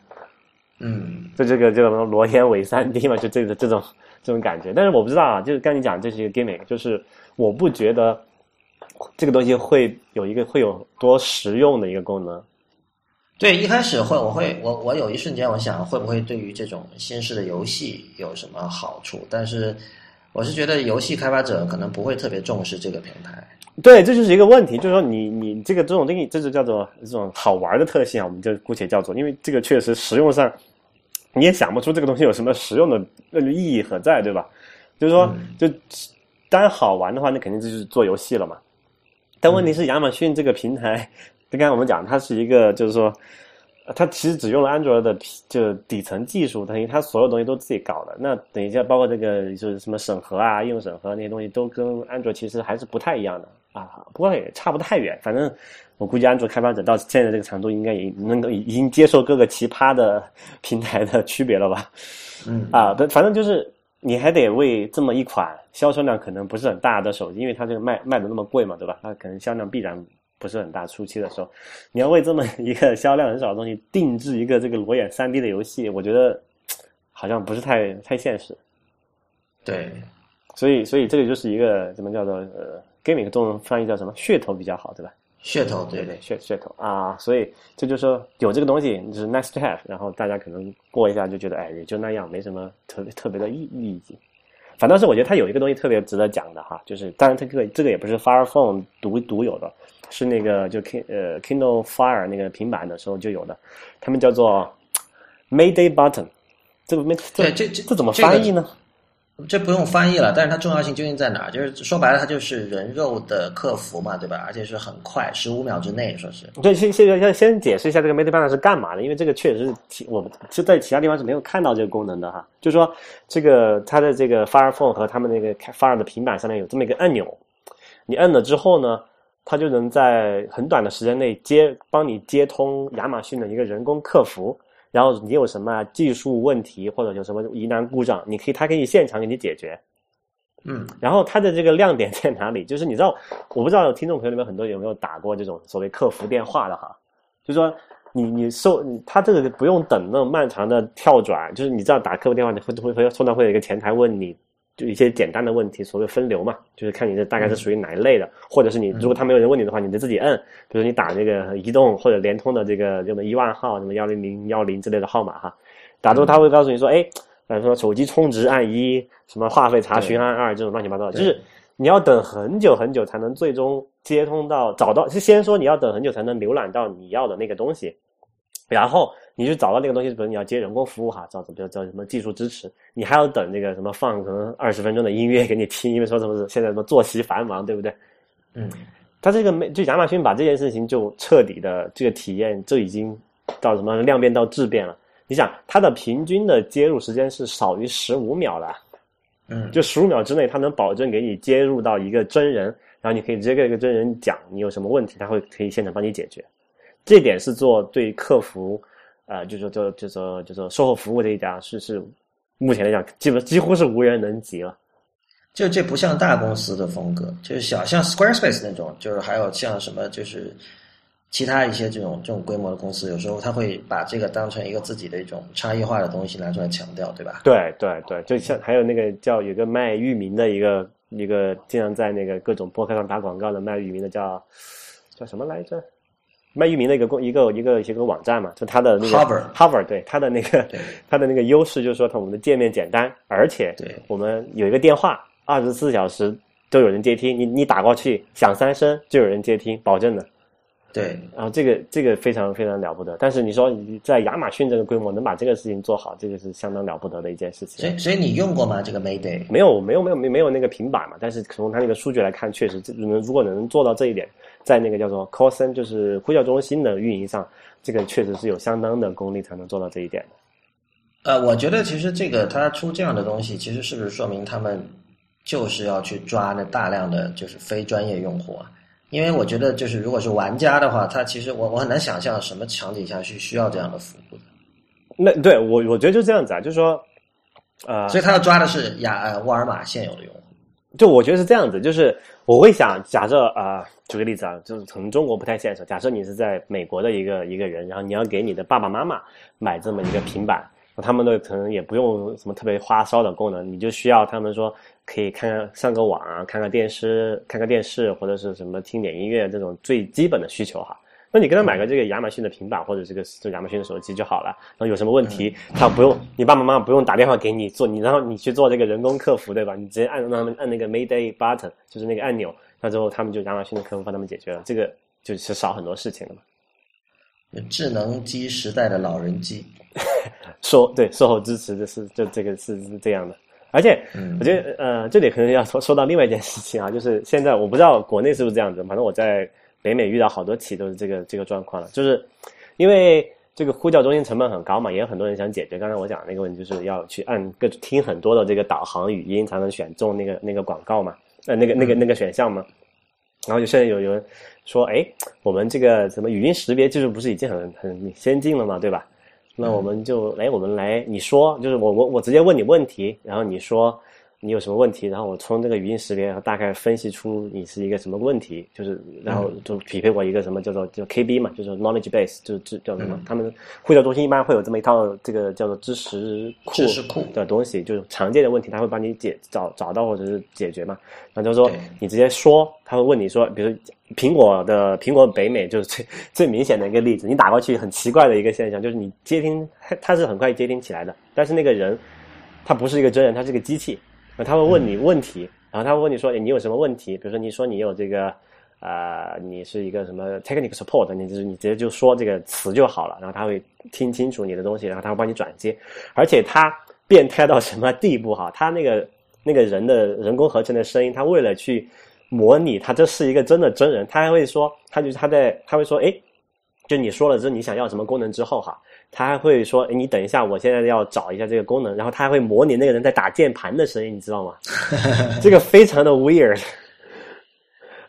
嗯，就这个叫什么裸眼伪三 D 嘛，就这个这种这种感觉。但是我不知道啊，就是跟你讲，这是一个 gimmick，就是我不觉得这个东西会有一个会有多实用的一个功能。对，一开始会我会我我有一瞬间我想会不会对于这种新式的游戏有什么好处，但是我是觉得游戏开发者可能不会特别重视这个平台。对，这就是一个问题，就是说你你这个这种东西，这就叫做这种好玩的特性啊，我们就姑且叫做，因为这个确实实用上你也想不出这个东西有什么实用的呃意义何在，对吧？就是说，就单好玩的话，那肯定就是做游戏了嘛。但问题是，亚马逊这个平台，就刚才我们讲，它是一个，就是说，呃它其实只用了安卓的就底层技术，等于它所有东西都自己搞的。那等一下，包括这个就是什么审核啊、应用审核那些东西，都跟安卓其实还是不太一样的啊。不过也差不太远，反正我估计安卓开发者到现在这个程度，应该也能够已经接受各个奇葩的 平台的区别了吧？嗯啊，不，反正就是你还得为这么一款销售量可能不是很大的手机，因为它这个卖卖的那么贵嘛，对吧？它可能销量必然不是很大，初期的时候，你要为这么一个销量很少的东西定制一个这个裸眼三 D 的游戏，我觉得好像不是太太现实。对，所以，所以这个就是一个怎么叫做呃，gaming 中文翻译叫什么噱头比较好，对吧？噱头，对对对，噱噱头啊，所以这就是说有这个东西就是 nice to have，然后大家可能过一下就觉得哎也就那样，没什么特别特别的意意义。反倒是我觉得它有一个东西特别值得讲的哈，就是当然这个这个也不是 Fire Phone 独独有的，是那个就 King 呃 Kindle Fire 那个平板的时候就有的，他们叫做 Mayday Button，这个没这对这这这怎么翻译呢？这这不用翻译了，但是它重要性究竟在哪儿？就是说白了，它就是人肉的客服嘛，对吧？而且是很快，十五秒之内，说是。对，先先先先解释一下这个 Mate Button 是干嘛的，因为这个确实是其我们是在其他地方是没有看到这个功能的哈。就说，这个它的这个 Fire Phone 和他们那个 Fire 的平板上面有这么一个按钮，你摁了之后呢，它就能在很短的时间内接帮你接通亚马逊的一个人工客服。然后你有什么技术问题或者有什么疑难故障，你可以他可以现场给你解决。嗯，然后它的这个亮点在哪里？就是你知道，我不知道听众朋友里面很多有没有打过这种所谓客服电话的哈，就是说你你受他这个不用等那种漫长的跳转，就是你知道打客服电话你会会会通常会有一个前台问你。就一些简单的问题，所谓分流嘛，就是看你这大概是属于哪一类的，或者是你如果他没有人问你的话，你就自己摁，比如你打这个移动或者联通的这个什么一万号、什么幺零零幺零之类的号码哈，打之后他会告诉你说，哎，比如说手机充值按一，什么话费查询按二，这种乱七八糟的，就是你要等很久很久才能最终接通到找到，是先说你要等很久才能浏览到你要的那个东西，然后。你去找到那个东西，比如你要接人工服务哈，找比如找什么技术支持，你还要等那个什么放可能二十分钟的音乐给你听，因为说什么是现在什么作息繁忙，对不对？嗯，他这个没就亚马逊把这件事情就彻底的这个体验就已经到什么量变到质变了。你想，它的平均的接入时间是少于十五秒的，嗯，就十五秒之内，它能保证给你接入到一个真人，然后你可以直接跟一个真人讲你有什么问题，他会可以现场帮你解决。这点是做对客服。啊，就说就就说就说售后服务这一家是是，目前来讲，基本几乎是无人能及了。就这不像大公司的风格，就是小像 Squarespace 那种，就是还有像什么就是其他一些这种这种规模的公司，有时候他会把这个当成一个自己的一种差异化的东西拿出来强调，对吧？对对对，就像还有那个叫有个卖域名的一个一个经常在那个各种博客上打广告的卖域名的叫叫什么来着？卖域名的一个公一个一个一个网站嘛，就它的那个 Hover Hover 对它的那个 它的那个优势就是说它我们的界面简单，而且对我们有一个电话，二十四小时都有人接听，你你打过去响三声就有人接听，保证的。对，然后这个这个非常非常了不得，但是你说你在亚马逊这个规模能把这个事情做好，这个是相当了不得的一件事情。所以所以你用过吗？这个 Mayday？没有没有没有没没有那个平板嘛，但是从它那个数据来看，确实这能如果能做到这一点，在那个叫做 call center 就是呼叫中心的运营上，这个确实是有相当的功力才能做到这一点的。呃，我觉得其实这个他出这样的东西，其实是不是说明他们就是要去抓那大量的就是非专业用户啊？因为我觉得就是如果是玩家的话，他其实我我很难想象什么场景下是需要这样的服务的，那对我我觉得就这样子啊，就是说，呃，所以他要抓的是亚呃沃尔玛现有的用户。就我觉得是这样子，就是我会想，假设啊、举个例子啊，就是可能中国不太现实。假设你是在美国的一个一个人，然后你要给你的爸爸妈妈买这么一个平板，他们的可能也不用什么特别花哨的功能，你就需要他们说可以看看上个网啊，看看电视，看看电视或者是什么听点音乐这种最基本的需求哈。那你给他买个这个亚马逊的平板或者这个这亚马逊的手机就好了。然后有什么问题，他不用你爸爸妈妈不用打电话给你做，你然后你去做这个人工客服对吧？你直接按让他们按那个 Mayday button，就是那个按钮，那之后他们就亚马逊的客服帮他们解决了，这个就是少很多事情了嘛。智能机时代的老人机，售对售后支持的是就这个是是这样的，而且嗯我觉得呃这里可能要说说到另外一件事情啊，就是现在我不知道国内是不是这样子，反正我在北美遇到好多起都是这个这个状况了，就是因为这个呼叫中心成本很高嘛，也有很多人想解决。刚才我讲的那个问题就是要去按各听很多的这个导航语音才能选中那个那个广告嘛，呃那个那个那个选项嘛。然后就现在有有人说，哎，我们这个什么语音识别技术不是已经很很先进了嘛，对吧？那我们就哎，我们来，你说，就是我我我直接问你问题，然后你说你有什么问题，然后我从这个语音识别，然后大概分析出你是一个什么问题，就是然后就匹配过一个什么叫做就 KB 嘛，就是 knowledge base，就是知叫什么？他们会叫中心一般会有这么一套这个叫做知识库知识库的东西，就是常见的问题，他会帮你解找找到或者是解决嘛。然后就是说你直接说，他会问你说，比如苹果的苹果北美就是 最最明显的一个例子，你打过去很奇怪的一个现象，就是你接听它它是很快接听起来的，但是那个人他不是一个真人，他是个机器，然后他会问你问题，然后他会问你说，哎你有什么问题？比如说你说你有这个。呃，你是一个什么 technical support，你就是你直接就说这个词就好了，然后他会听清楚你的东西，然后他会帮你转接，而且他变态到什么地步哈？他那个那个人的人工合成的声音，他为了去模拟他这是一个真的真人，他还会说，他就是他在他会说，哎，就你说了之后你想要什么功能之后哈，他还会说，诶，你等一下，我现在要找一下这个功能，然后他还会模拟那个人在打键盘的声音，你知道吗？这个非常的 weird。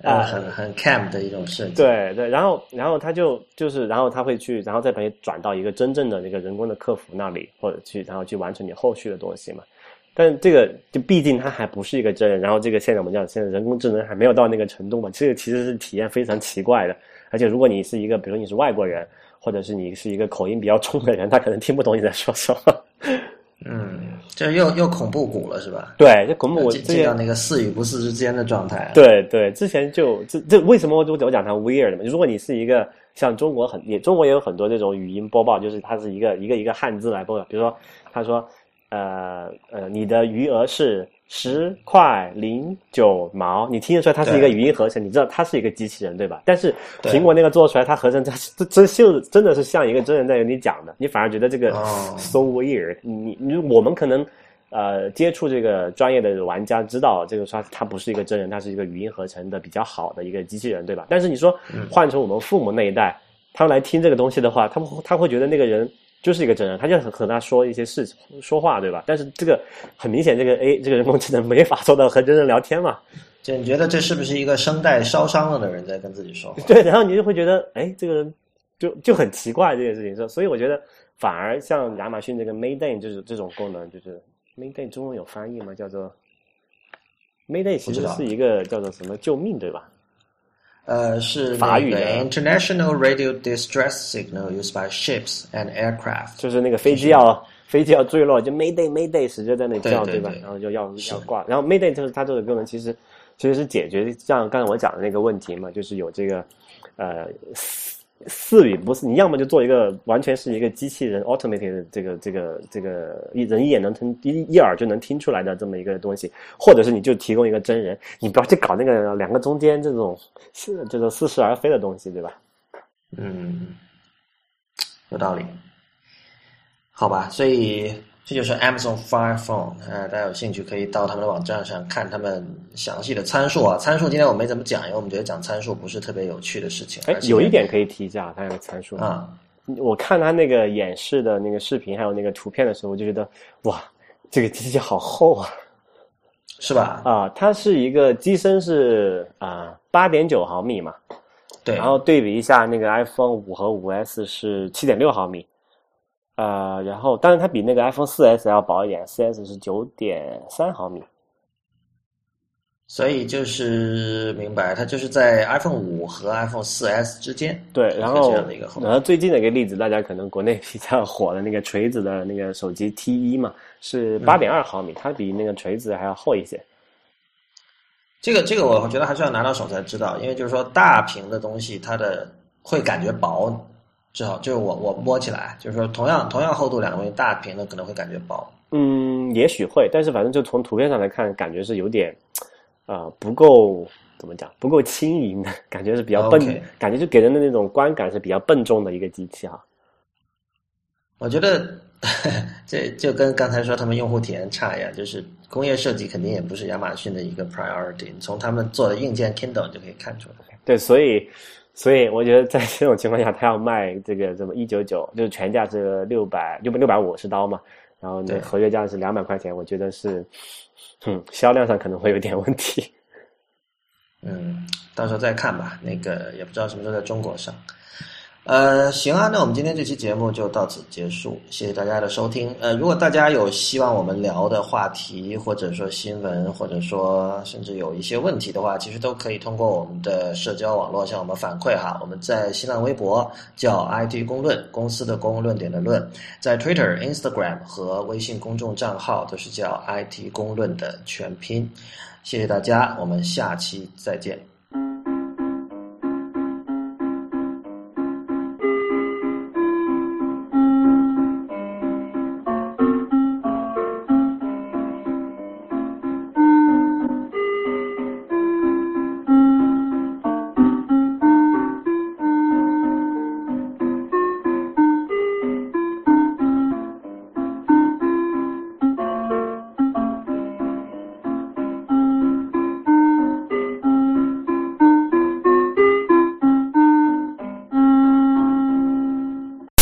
啊，很很 cam 的一种设计。对对，然后然后他就就是，然后他会去，然后再把你转到一个真正的那个人工的客服那里，或者去，然后去完成你后续的东西嘛。但这个就毕竟它还不是一个真人，然后这个现在我们讲，现在人工智能还没有到那个程度嘛，这个其实是体验非常奇怪的。而且如果你是一个，比如说你是外国人，或者是你是一个口音比较重的人，他可能听不懂你在说什么。嗯，这又又恐怖谷了是吧？对，这恐怖谷进到那个似与不似之间的状态。，啊对对，之前就这这为什么我我我讲它 weird 嘛？如果你是一个像中国很也中国也有很多这种语音播报，就是它是一个一个一个汉字来播的，比如说他说呃呃你的余额是十块零九毛，你听得出来它是一个语音合成，你知道它是一个机器人对吧？但是苹果那个做出来，它合成它这真就真的是像一个真人在跟你讲的，你反而觉得这个哦 so weird 你。你我们可能呃接触这个专业的玩家知道，这个说它不是一个真人，它是一个语音合成的比较好的一个机器人，对吧？但是你说换成我们父母那一代，他们来听这个东西的话，他们他会觉得那个人。就是一个真人，他就和和他说一些事情说话，对吧？但是这个很明显，这个 A 这个人工智能没法做到和真人聊天嘛。就你觉得这是不是一个声带烧伤了的人在跟自己说话？对，然后你就会觉得，哎，这个人就就很奇怪这件事情。所所以我觉得，反而像亚马逊这个 Mayday 就是这种功能，就是 Mayday 中文有翻译吗？叫做 Mayday 其实是一个叫做什么救命，对吧？呃，是法语的 International Radio Distress Signal used by ships and aircraft，就是那个飞机要飞机要坠落，就 Mayday Mayday 使劲在那叫，对吧然后就要要挂，然后 Mayday 就是它这个功能其实其实是解决像刚才我讲的那个问题嘛，就是有这个呃四四语不是你要么就做一个完全是一个机器人 automated 这个这个这个一人一眼能听一一耳就能听出来的这么一个东西，或者是你就提供一个真人，你不要去搞那个两个中间这种是这种似是而非的东西，对吧？嗯，有道理。好吧，所以这就是 Amazon Fire Phone，啊，大家有兴趣可以到他们的网站上看他们详细的参数啊。参数今天我没怎么讲，因为我们觉得讲参数不是特别有趣的事情。哎有一点可以提一下，它有个参数啊，我看他那个演示的那个视频，还有那个图片的时候，我就觉得哇，这个机器好厚啊！是吧？啊，它是一个机身是啊八点九毫米嘛，对，然后对比一下那个 iPhone 五和五 S 是七点六毫米，呃，然后当然它比那个 iPhone 四 S 要薄一点，四 S 是九点三毫米。所以就是明白，它就是在 iPhone 五和 iPhone 四 S 之间，对，然后这样的一个然后最近的一个例子，大家可能国内比较火的那个锤子的那个手机 T 一嘛，是八点二毫米，它比那个锤子还要厚一些。这个这个我觉得还是要拿到手才知道，因为就是说大屏的东西，它的会感觉薄，至少就是我我摸起来，就是说同样同样厚度两个东西，大屏的可能会感觉薄。嗯，也许会，但是反正就从图片上来看，感觉是有点，呃，不够怎么讲，不够轻盈的感觉是比较笨感觉就给人的那种观感是比较笨重的一个机器哈。我觉得 这就跟刚才说他们用户体验差一样，就是工业设计肯定也不是亚马逊的一个 priority，你从他们做的硬件 Kindle 就可以看出来。对，所以，所以我觉得在这种情况下，他要卖这个什么一九九，就是全价是六百六百六百五十刀嘛，然后那对合约价是两百块钱，我觉得是，嗯，销量上可能会有点问题。嗯，到时候再看吧。那个也不知道什么时候在中国上。呃，行啊，那我们今天这期节目就到此结束，谢谢大家的收听。呃，如果大家有希望我们聊的话题，或者说新闻，或者说甚至有一些问题的话，其实都可以通过我们的社交网络向我们反馈哈。我们在新浪微博叫 IT 公论，公司的公论点的论，在 Twitter、Instagram 和微信公众账号都是叫 IT 公论的全拼。谢谢大家，我们下期再见。